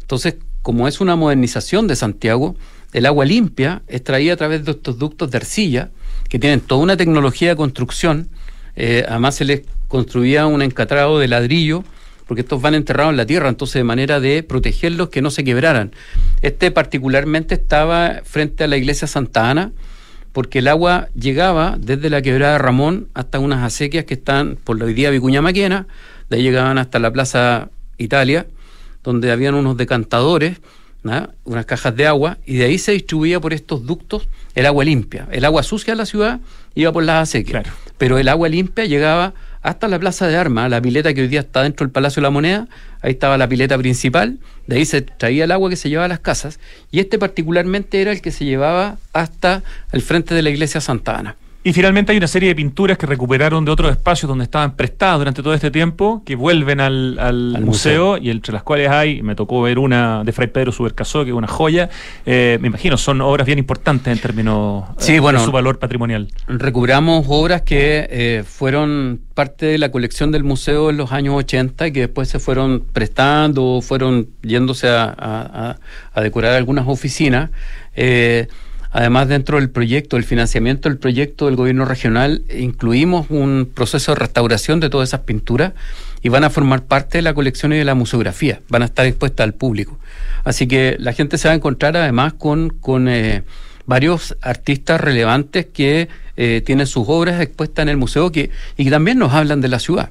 Entonces, como es una modernización de Santiago, el agua limpia es traída a través de estos ductos de arcilla que tienen toda una tecnología de construcción. además, se les construía un encatrado de ladrillo porque estos van enterrados en la tierra, entonces de manera de protegerlos que no se quebraran. Este particularmente estaba frente a la iglesia Santa Ana, porque el agua llegaba desde la quebrada Ramón hasta unas acequias que están por la hoy día Vicuña Maquena, de ahí llegaban hasta la Plaza Italia, donde habían unos decantadores, unas cajas de agua, y de ahí se distribuía por estos ductos el agua limpia. El agua sucia de la ciudad iba por las acequias, pero el agua limpia llegaba hasta la Plaza de Armas, la pileta que hoy día está dentro del Palacio de la Moneda, ahí estaba la pileta principal, de ahí se traía el agua que se llevaba a las casas, y este particularmente era el que se llevaba hasta el frente de la iglesia Santa Ana. Y finalmente hay una serie de pinturas que recuperaron de otros espacios donde estaban prestadas durante todo este tiempo, que vuelven al, museo, y entre las cuales hay, me tocó ver una de Fray Pedro Subercasó, que es una joya, eh, me imagino, son obras bien importantes en términos eh, de su valor patrimonial. Recuperamos obras que eh, fueron parte de la colección del museo en los años 80 y que después se fueron prestando, fueron yéndose a, a decorar algunas oficinas. Además, dentro del proyecto, el financiamiento del proyecto del gobierno regional, incluimos un proceso de restauración de todas esas pinturas y van a formar parte de la colección y de la museografía, van a estar expuestas al público. Así que la gente se va a encontrar además con, con eh, varios artistas relevantes que eh, tienen sus obras expuestas en el museo que, y que también nos hablan de la ciudad.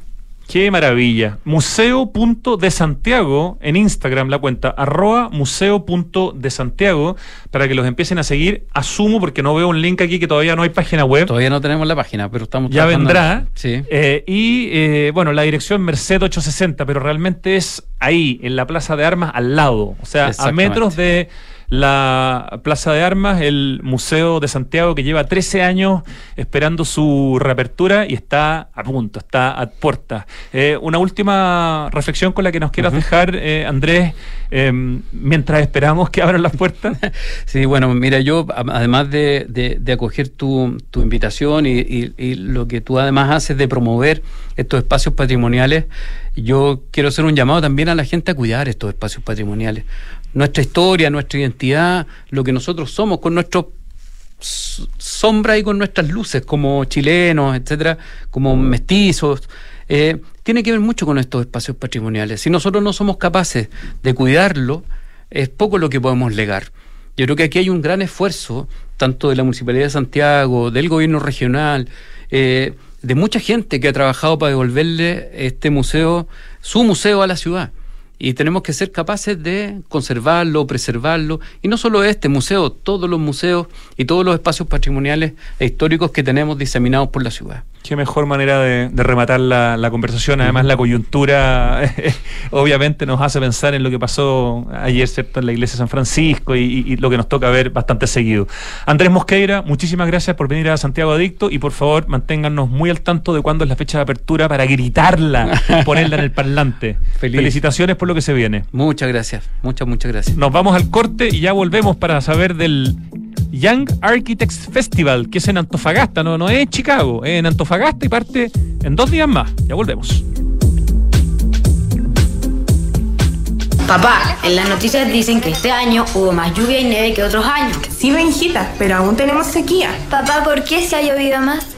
Qué maravilla. Museo.de Santiago en Instagram, la cuenta, arroba museo.de Santiago, para que los empiecen a seguir. Asumo, porque no veo un link aquí que todavía no hay página web. Todavía no tenemos la página, pero estamos Ya vendrá. Sí. Eh, y eh, bueno, la dirección Merced 860, pero realmente es ahí, en la Plaza de Armas, al lado. O sea, a metros de la Plaza de Armas, el Museo de Santiago, que lleva 13 años esperando su reapertura y está a punto, está a puertas. Eh, una última reflexión con la que nos quieras dejar, eh, Andrés, em, mientras esperamos que abran las puertas. Sí, bueno, mira, yo, además de, acoger tu, invitación y lo que tú además haces de promover estos espacios patrimoniales, yo quiero hacer un llamado también a la gente a cuidar estos espacios patrimoniales. Nuestra historia, nuestra identidad, lo que nosotros somos, con nuestros sombras y con nuestras luces, como chilenos, etcétera, como mestizos. Eh, tiene que ver mucho con estos espacios patrimoniales. Si nosotros no somos capaces de cuidarlo, es poco lo que podemos legar. Yo creo que aquí hay un gran esfuerzo, tanto de la Municipalidad de Santiago, del gobierno regional, eh, de mucha gente que ha trabajado para devolverle este museo, su museo a la ciudad y tenemos que ser capaces de conservarlo, preservarlo, y no solo este museo, todos los museos y todos los espacios patrimoniales e históricos que tenemos diseminados por la ciudad. Qué mejor manera de, rematar la, conversación. Además, la coyuntura obviamente nos hace pensar en lo que pasó ayer, ¿cierto?, en la iglesia de San Francisco y, lo que nos toca ver bastante seguido. Andrés Mosqueira, muchísimas gracias por venir a Santiago Adicto y por favor manténgannos muy al tanto de cuándo es la fecha de apertura para gritarla, ponerla en el parlante. Felicitaciones por lo que se viene. Muchas gracias, muchas, muchas gracias. Nos vamos al corte y ya volvemos para saber del Young Architects Festival, que es en Antofagasta, no, no es en Chicago, es en Antofagasta y parte en dos días más. Ya volvemos. Papá, en las noticias dicen que este año hubo más lluvia y nieve que otros años. Sí, Benjita, pero aún tenemos sequía. Papá, ¿por qué se ha llovido más?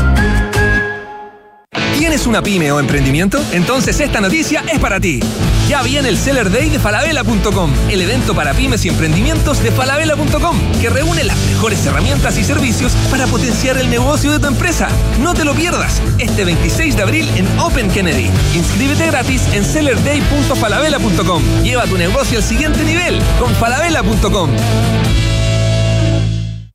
¿Tienes una pyme o emprendimiento? Entonces esta noticia es para ti. Ya viene el Seller Day de falabella.com, el evento para pymes y emprendimientos de falabella.com, que reúne las mejores herramientas y servicios para potenciar el negocio de tu empresa. No te lo pierdas, este 26 de abril en Open Kennedy. Inscríbete gratis en sellerday.falabella.com. Lleva tu negocio al siguiente nivel con falabella.com.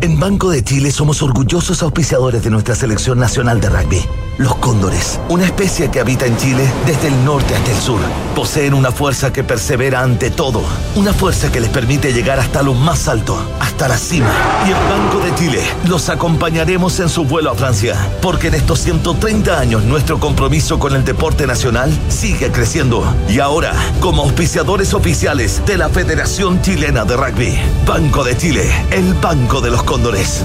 En Banco de Chile somos orgullosos auspiciadores de nuestra selección nacional de rugby. Los cóndores, una especie que habita en Chile desde el norte hasta el sur, poseen una fuerza que persevera ante todo, una fuerza que les permite llegar hasta lo más alto, hasta la cima. Y en Banco de Chile los acompañaremos en su vuelo a Francia, porque en estos 130 años nuestro compromiso con el deporte nacional sigue creciendo. Y ahora, como auspiciadores oficiales de la Federación Chilena de Rugby, Banco de Chile, el banco de los cóndores.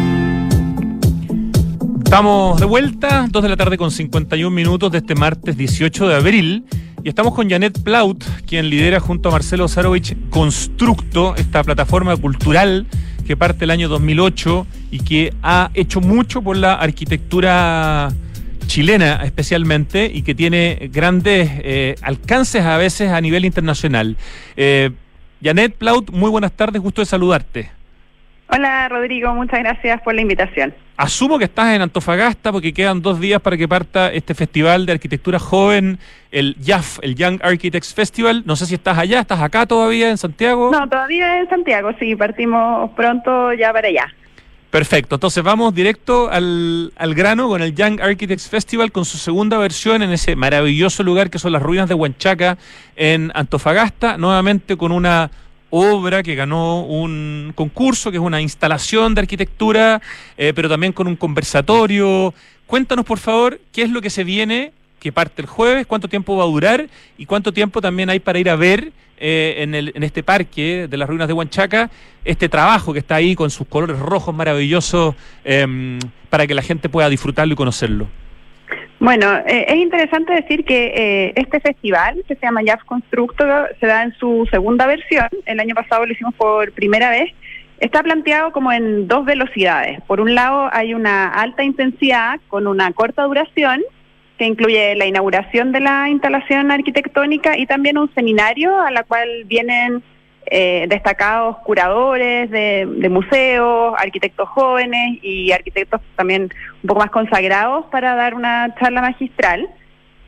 Estamos de vuelta, 2 de la tarde con 51 minutos de este martes 18 de abril. Y estamos con Janet Plaut, quien lidera junto a Marcelo Zarovich Constructo, esta plataforma cultural que parte el año 2008 y que ha hecho mucho por la arquitectura chilena especialmente y que tiene grandes eh, alcances a veces a nivel internacional. Eh, Janet Plaut, muy buenas tardes, gusto de saludarte. Hola Rodrigo, muchas gracias por la invitación. Asumo que estás en Antofagasta porque quedan dos días para que parta este festival de arquitectura joven, el YAF, el Young Architects Festival. No sé si estás allá, estás acá todavía en Santiago. No, todavía en Santiago, sí, partimos pronto ya para allá. Perfecto, entonces vamos directo al, al, grano con el Young Architects Festival con su segunda versión en ese maravilloso lugar que son las ruinas de Huanchaca en Antofagasta, nuevamente con una obra que ganó un concurso, que es una instalación de arquitectura, eh, pero también con un conversatorio. Cuéntanos, por favor, qué es lo que se viene, que parte el jueves, cuánto tiempo va a durar y cuánto tiempo también hay para ir a ver eh, en, el, en este parque de las ruinas de Huanchaca este trabajo que está ahí con sus colores rojos maravillosos em, para que la gente pueda disfrutarlo y conocerlo. Bueno, eh, es interesante decir que eh, este festival, que se llama Jazz Constructo, se da en su segunda versión. El año pasado lo hicimos por primera vez. Está planteado como en dos velocidades. Por un lado hay una alta intensidad con una corta duración, que incluye la inauguración de la instalación arquitectónica y también un seminario a la cual vienen eh, destacados curadores de, museos, arquitectos jóvenes y arquitectos también un poco más consagrados para dar una charla magistral.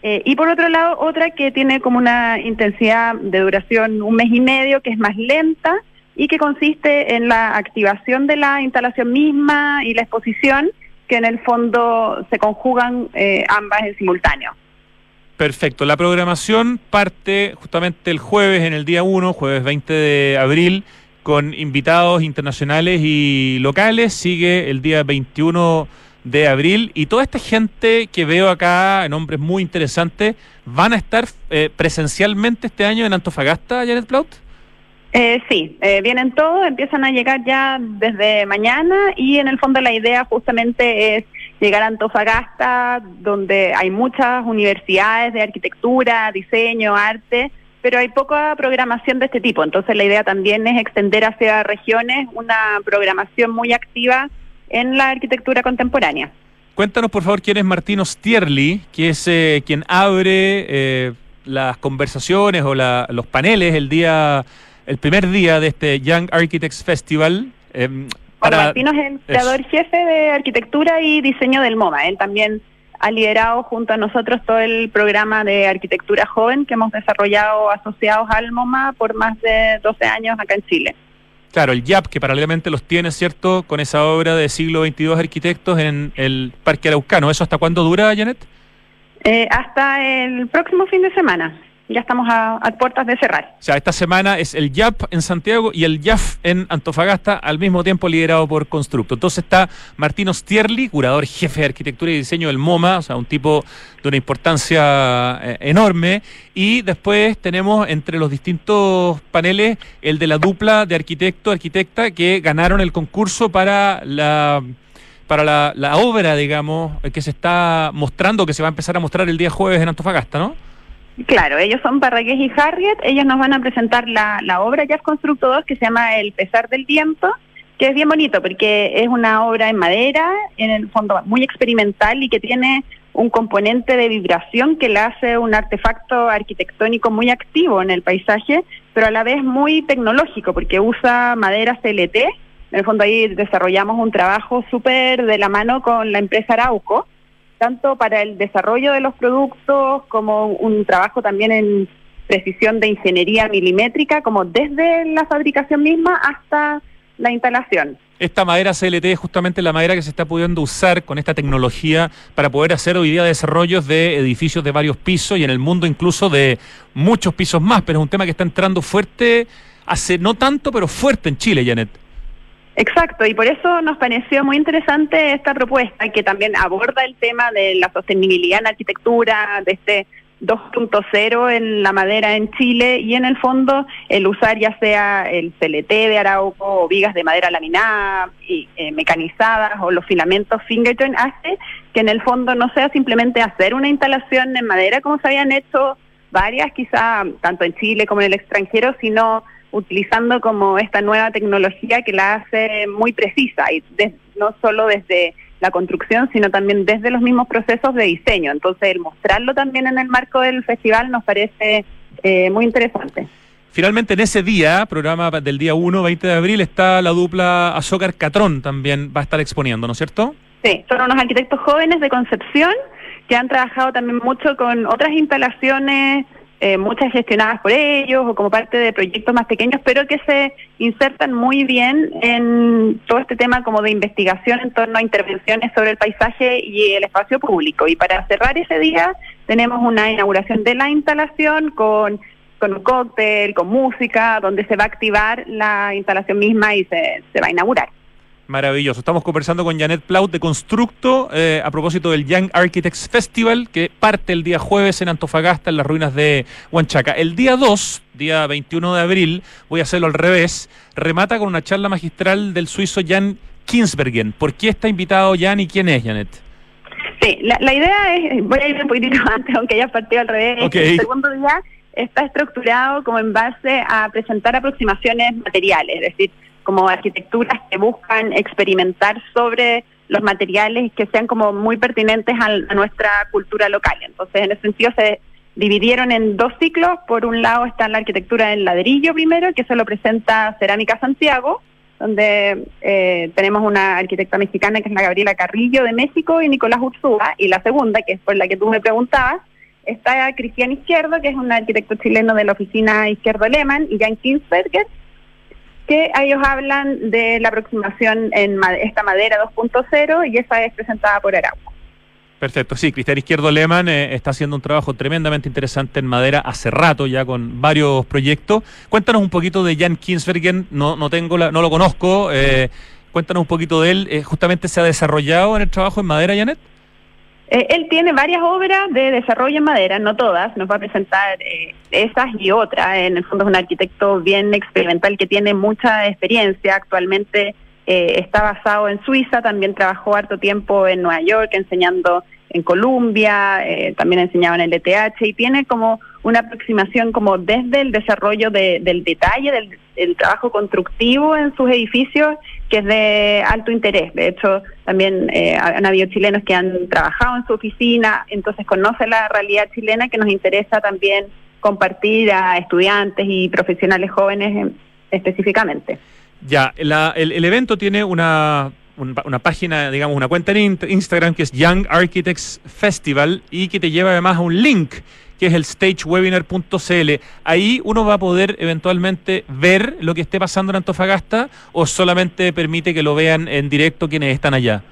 Eh, y por otro lado, otra que tiene como una intensidad de duración un mes y medio, que es más lenta y que consiste en la activación de la instalación misma y la exposición, que en el fondo se conjugan eh, ambas en simultáneo. Perfecto. La programación parte justamente el jueves, en el día 1, jueves 20 de abril, con invitados internacionales y locales. Sigue el día 21 de abril. Y toda esta gente que veo acá, nombres muy interesantes, ¿van a estar eh, presencialmente este año en Antofagasta, Janet Plaut? Eh, sí, eh, vienen todos, empiezan a llegar ya desde mañana y en el fondo la idea justamente es llegar a Antofagasta, donde hay muchas universidades de arquitectura, diseño, arte, pero hay poca programación de este tipo. Entonces la idea también es extender hacia regiones una programación muy activa en la arquitectura contemporánea. Cuéntanos por favor quién es Martino Stierli, que es eh, quien abre eh, las conversaciones o los paneles el día, el primer día de este Young Architects Festival. Em, Martino es el creador jefe de arquitectura y diseño del MoMA. Él también ha liderado junto a nosotros todo el programa de arquitectura joven que hemos desarrollado asociados al MoMA por más de 12 años acá en Chile. Claro, el YAP, que paralelamente los tiene, ¿cierto? Con esa obra de siglo XXII arquitectos en el Parque Araucano. ¿Eso hasta cuándo dura, Janet? Eh, hasta el próximo fin de semana ya estamos a, puertas de cerrar. O sea, esta semana es el YAP en Santiago y el YAF en Antofagasta, al mismo tiempo liderado por Constructo. Entonces está Martino Stierli, curador jefe de arquitectura y diseño del MoMA, o sea, un tipo de una importancia eh, enorme. Y después tenemos entre los distintos paneles el de la dupla de arquitecto-arquitecta que ganaron el concurso para la para la, la obra, digamos, que se está mostrando, que se va a empezar a mostrar el día jueves en Antofagasta, ¿no? Claro, ellos son Parragués y Harriet, ellos nos van a presentar la, la obra Jazz Constructo 2 que se llama El pesar del tiempo, que es bien bonito porque es una obra en madera, en el fondo muy experimental y que tiene un componente de vibración que le hace un artefacto arquitectónico muy activo en el paisaje, pero a la vez muy tecnológico porque usa madera CLT. En el fondo ahí desarrollamos un trabajo súper de la mano con la empresa Arauco tanto para el desarrollo de los productos como un trabajo también en precisión de ingeniería milimétrica, como desde la fabricación misma hasta la instalación. Esta madera CLT es justamente la madera que se está pudiendo usar con esta tecnología para poder hacer hoy día desarrollos de edificios de varios pisos y en el mundo incluso de muchos pisos más, pero es un tema que está entrando fuerte, hace no tanto, pero fuerte en Chile, Janet. Exacto, y por eso nos pareció muy interesante esta propuesta que también aborda el tema de la sostenibilidad en la arquitectura, de este 2.0 en la madera en Chile y en el fondo el usar ya sea el CLT de Arauco o vigas de madera laminada y eh, mecanizadas o los filamentos finger joint hace que en el fondo no sea simplemente hacer una instalación en madera como se habían hecho varias quizá tanto en Chile como en el extranjero, sino utilizando como esta nueva tecnología que la hace muy precisa y de- no solo desde la construcción, sino también desde los mismos procesos de diseño. Entonces, el mostrarlo también en el marco del festival nos parece eh, muy interesante. Finalmente, en ese día, programa del día 1, 20 de abril, está la dupla Azócar Catrón también va a estar exponiendo, ¿no es cierto? Sí, son unos arquitectos jóvenes de Concepción que han trabajado también mucho con otras instalaciones, eh, muchas gestionadas por ellos o como parte de proyectos más pequeños, pero que se insertan muy bien en todo este tema como de investigación en torno a intervenciones sobre el paisaje y el espacio público. Y para cerrar ese día tenemos una inauguración de la instalación con con un cóctel, con música, donde se va a activar la instalación misma y se, se va a inaugurar. Maravilloso. Estamos conversando con Janet Plaut de Constructo eh, a propósito del Young Architects Festival que parte el día jueves en Antofagasta, en las ruinas de Huanchaca. El día 2, día 21 de abril, voy a hacerlo al revés, remata con una charla magistral del suizo Jan Kinsbergen. ¿Por qué está invitado Jan y quién es Janet? Sí, la, la idea es, voy a ir un poquitito antes, aunque haya partido al revés. Ok. El segundo día está estructurado como en base a presentar aproximaciones materiales, es decir, como arquitecturas que buscan experimentar sobre los materiales que sean como muy pertinentes a, nuestra cultura local. Entonces, en ese sentido se dividieron en dos ciclos. Por un lado está la arquitectura en ladrillo primero, que eso lo presenta Cerámica Santiago, donde eh, tenemos una arquitecta mexicana que es la Gabriela Carrillo de México y Nicolás Urzúa, y la segunda, que es por la que tú me preguntabas, está Cristian Izquierdo, que es un arquitecto chileno de la oficina Izquierdo Lehmann, y Jan Kinsberger, que ellos hablan de la aproximación en esta madera 2.0 y esa es presentada por Arauco. Perfecto, sí, Cristian Izquierdo Lehmann eh, está haciendo un trabajo tremendamente interesante en madera hace rato ya con varios proyectos. Cuéntanos un poquito de Jan Kinsbergen, no, no, tengo la- no lo conozco, eh, cuéntanos un poquito de él. Eh, justamente se ha desarrollado en el trabajo en madera, Janet. Eh, él tiene varias obras de desarrollo en madera, no todas, nos va a presentar eh, esas y otras. En el fondo es un arquitecto bien experimental que tiene mucha experiencia. Actualmente eh, está basado en Suiza, también trabajó harto tiempo en Nueva York enseñando en Columbia, eh, también enseñaba en el ETH y tiene como una aproximación como desde el desarrollo de- del detalle, del, trabajo constructivo en sus edificios, que es de alto interés. De hecho, también eh, han habido chilenos que han trabajado en su oficina, entonces conoce la realidad chilena que nos interesa también compartir a estudiantes y profesionales jóvenes en- específicamente. Ya, la- el, el evento tiene una, un- una página, digamos, una cuenta en Instagram que es Young Architects Festival y que te lleva además a un link que es el stagewebinar.cl. Ahí uno va a poder eventualmente ver lo que esté pasando en Antofagasta o solamente permite que lo vean en directo quienes están allá.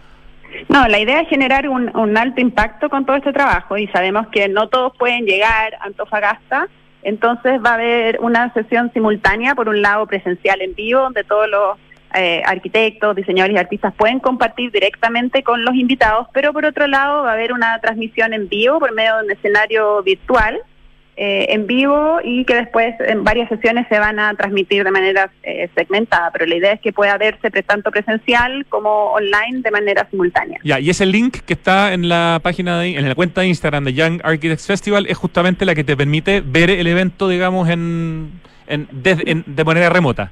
No, la idea es generar un, un alto impacto con todo este trabajo y sabemos que no todos pueden llegar a Antofagasta, entonces va a haber una sesión simultánea, por un lado presencial en vivo, donde todos los eh, arquitectos, diseñadores y artistas pueden compartir directamente con los invitados, pero por otro lado va a haber una transmisión en vivo por medio de un escenario virtual eh, en vivo y que después en varias sesiones se van a transmitir de manera eh, segmentada, pero la idea es que pueda verse tanto presencial como online de manera simultánea. Ya, y ese link que está en la página, de, en la cuenta de Instagram de Young Architects Festival es justamente la que te permite ver el evento, digamos, en, en, desde- en- de manera remota.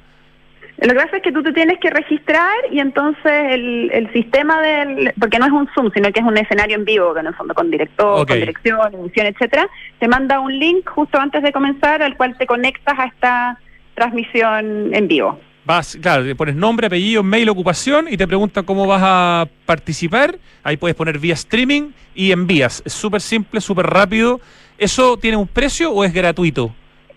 Lo que pasa es que tú te tienes que registrar y entonces el, el sistema del, porque no es un Zoom, sino que es un escenario en vivo, que en el fondo con director, con dirección, edición, etcétera, te manda un link justo antes de comenzar al cual te conectas a esta transmisión en vivo. Vas, claro, le pones nombre, apellido, mail, ocupación y te pregunta cómo vas a participar. Ahí puedes poner vía streaming y envías. Es súper simple, súper rápido. ¿Eso tiene un precio o es gratuito?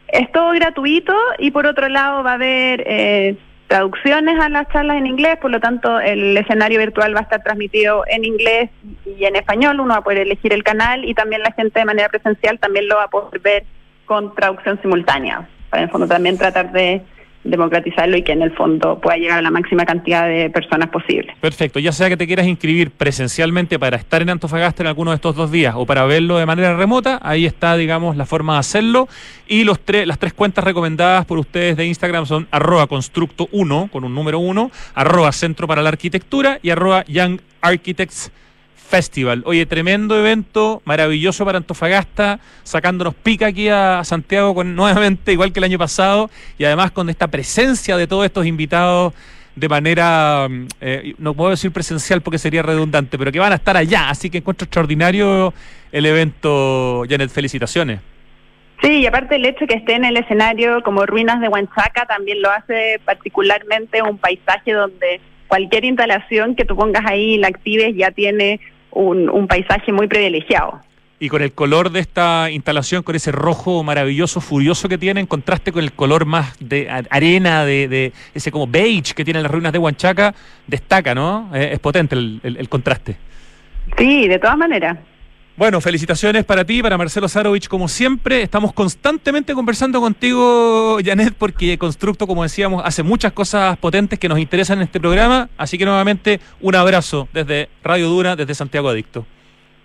Es todo gratuito y por otro lado va a haber eh, traducciones a las charlas en inglés, por lo tanto el escenario virtual va a estar transmitido en inglés y en español, uno va a poder elegir el canal y también la gente de manera presencial también lo va a poder ver con traducción simultánea, para en el fondo también tratar de democratizarlo y que en el fondo pueda llegar a la máxima cantidad de personas posible. Perfecto, ya sea que te quieras inscribir presencialmente para estar en Antofagasta en alguno de estos dos días o para verlo de manera remota, ahí está, digamos, la forma de hacerlo. Y los tres, las tres cuentas recomendadas por ustedes de Instagram son arroba constructo 1, con un número 1, arroba centro para la arquitectura y arroba young architects Festival. Oye, tremendo evento, maravilloso para Antofagasta, sacándonos pica aquí a Santiago con, nuevamente, igual que el año pasado, y además con esta presencia de todos estos invitados de manera, mm, eh, no puedo decir presencial porque sería redundante, pero que van a estar allá. Así que encuentro extraordinario el evento, Janet. Felicitaciones. Sí, y aparte el hecho que esté en el escenario como ruinas de Huanchaca también lo hace particularmente un paisaje donde cualquier instalación que tú pongas ahí y la actives ya tiene un, un paisaje muy privilegiado. Y con el color de esta instalación, con ese rojo maravilloso, furioso que tiene, en contraste con el color más de arena, de, de ese como beige que tienen las ruinas de Huanchaca, destaca, ¿no? Eh, es potente el, el- el contraste. Sí, de todas maneras. Bueno, felicitaciones para ti, para Marcelo Sarovich, como siempre. Estamos constantemente conversando contigo, Janet, porque Constructo, como decíamos, hace muchas cosas potentes que nos interesan en este programa. Así que nuevamente un abrazo desde Radio Dura, desde Santiago Adicto.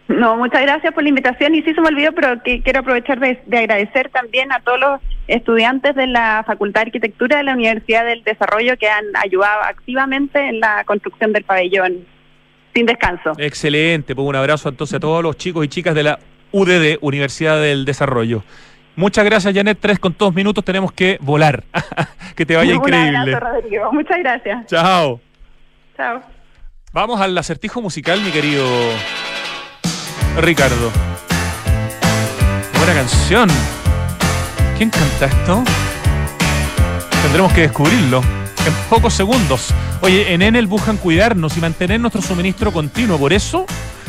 No, muchas gracias por la invitación y sí se me olvidó, pero que quiero aprovechar de agradecer también a todos los estudiantes de la Facultad de Arquitectura de la Universidad del Desarrollo que han ayudado activamente en la construcción del pabellón sin descanso. Excelente, pues un abrazo entonces a todos los chicos y chicas de la UDD, Universidad del Desarrollo. Muchas gracias, Janet. Tres con dos minutos tenemos que volar. que te vaya Un increíble. abrazo, Rodrigo. Muchas gracias. Chao. Chao. Vamos al acertijo musical, mi querido Ricardo. Buena canción. ¿Quién canta esto? Tendremos que descubrirlo en pocos segundos. Oye, en Enel buscan cuidarnos y mantener nuestro suministro continuo. Por eso,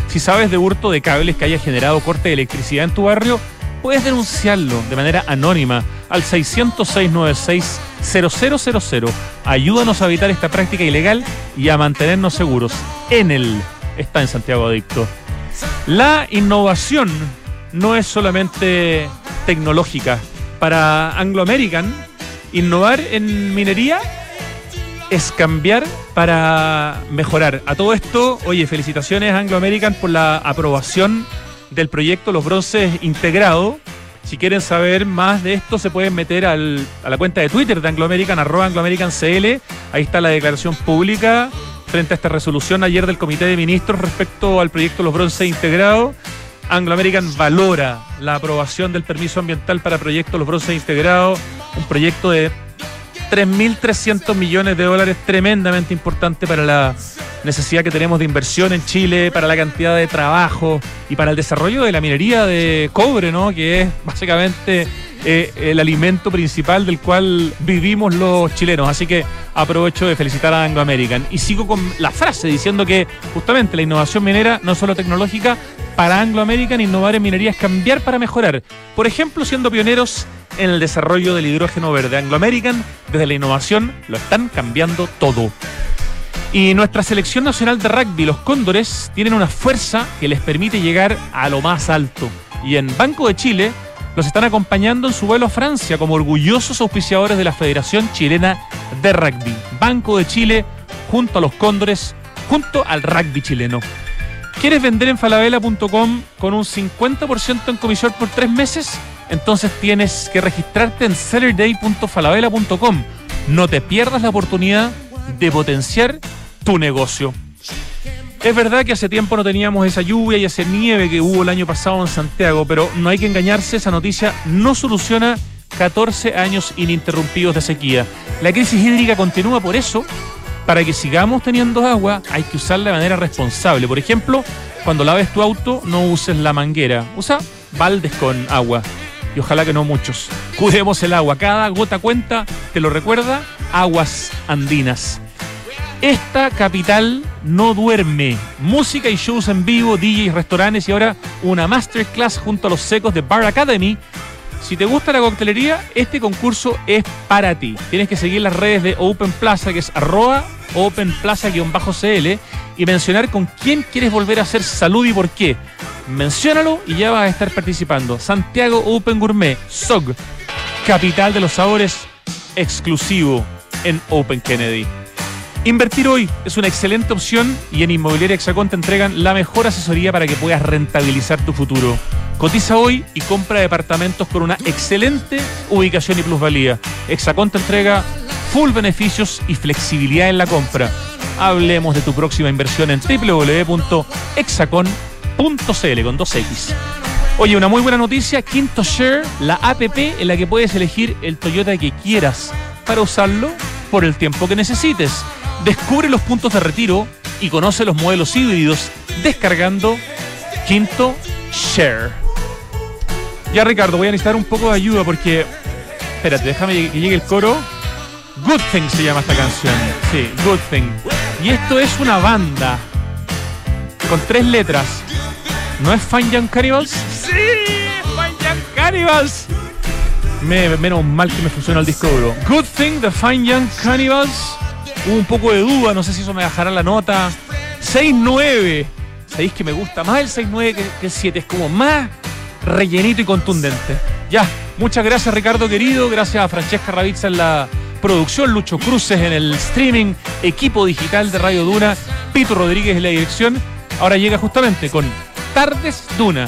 si sabes de hurto de cables que haya generado corte de electricidad en tu barrio, puedes denunciarlo de manera anónima al 600-696-0000. Ayúdanos a evitar esta práctica ilegal y a mantenernos seguros. Enel está en Santiago Adicto. La innovación no es solamente tecnológica. Para Anglo American, innovar en minería es cambiar para mejorar. A todo esto, oye, felicitaciones Anglo American por la aprobación del proyecto Los Bronces Integrado. Si quieren saber más de esto, se pueden meter al- a la cuenta de Twitter de Anglo American, arroba Anglo American CL. Ahí está la declaración pública frente a esta resolución ayer del Comité de Ministros respecto al proyecto Los Bronces Integrado. Anglo American valora la aprobación del permiso ambiental para proyecto Los Bronces Integrado, un proyecto de 3.300 millones de dólares, tremendamente importante para la necesidad que tenemos de inversión en Chile, para la cantidad de trabajo y para el desarrollo de la minería de cobre, ¿no? que es básicamente eh, el alimento principal del cual vivimos los chilenos. Así que aprovecho de felicitar a Anglo American. Y sigo con la frase diciendo que justamente la innovación minera, no solo tecnológica, para Anglo American innovar en minería es cambiar para mejorar. Por ejemplo, siendo pioneros en el desarrollo del hidrógeno verde. Anglo American, desde la innovación, lo están cambiando todo. Y nuestra selección nacional de rugby, los Cóndores, tienen una fuerza que les permite llegar a lo más alto. Y en Banco de Chile los están acompañando en su vuelo a Francia como orgullosos auspiciadores de la Federación Chilena de Rugby. Banco de Chile junto a los Cóndores, junto al rugby chileno. ¿Quieres vender en falabella.com con un 50% en comisión por tres meses? Entonces tienes que registrarte en sellerday.falabella.com. No te pierdas la oportunidad de potenciar tu negocio. Es verdad que hace tiempo no teníamos esa lluvia y esa nieve que hubo el año pasado en Santiago, pero no hay que engañarse, esa noticia no soluciona 14 años ininterrumpidos de sequía. La crisis hídrica continúa por eso. Para que sigamos teniendo agua hay que usarla de manera responsable. Por ejemplo, cuando laves tu auto no uses la manguera, usa baldes con agua. Y ojalá que no muchos. Cuidemos el agua, cada gota cuenta, te lo recuerda, aguas andinas. Esta capital no duerme. Música y shows en vivo, DJs, restaurantes y ahora una masterclass junto a los secos de Bar Academy. Si te gusta la coctelería, este concurso es para ti. Tienes que seguir las redes de Open Plaza, que es arroba Open Plaza-cl y mencionar con quién quieres volver a hacer salud y por qué. Menciónalo y ya vas a estar participando. Santiago Open Gourmet, SOG, capital de los sabores, exclusivo en Open Kennedy. Invertir hoy es una excelente opción y en Inmobiliaria Hexacón te entregan la mejor asesoría para que puedas rentabilizar tu futuro. Cotiza hoy y compra departamentos con una excelente ubicación y plusvalía. Hexacón te entrega full beneficios y flexibilidad en la compra. Hablemos de tu próxima inversión en www.exacon.cl con 2X. Oye, una muy buena noticia, Quinto Share, la APP en la que puedes elegir el Toyota que quieras para usarlo por el tiempo que necesites. Descubre los puntos de retiro y conoce los modelos híbridos descargando Quinto Share. Ya Ricardo, voy a necesitar un poco de ayuda porque... Espérate, déjame que llegue el coro. Good Thing se llama esta canción. Sí, Good Thing. Y esto es una banda con tres letras. ¿No es Fine Young Cannibals? ¡Sí! ¡Fine Young Cannibals! Me- menos mal que me funciona el disco duro. Good Thing, The Fine Young Cannibals. Hubo un poco de duda, no sé si eso me bajará la nota. 6-9. Sabéis que me gusta más el 6-9 que, que el 7. Es como más rellenito y contundente. Ya, muchas gracias Ricardo querido. Gracias a Francesca Ravizza en la producción, Lucho Cruces en el streaming, equipo digital de Radio Duna, Pito Rodríguez en la dirección. Ahora llega justamente con Tardes Duna.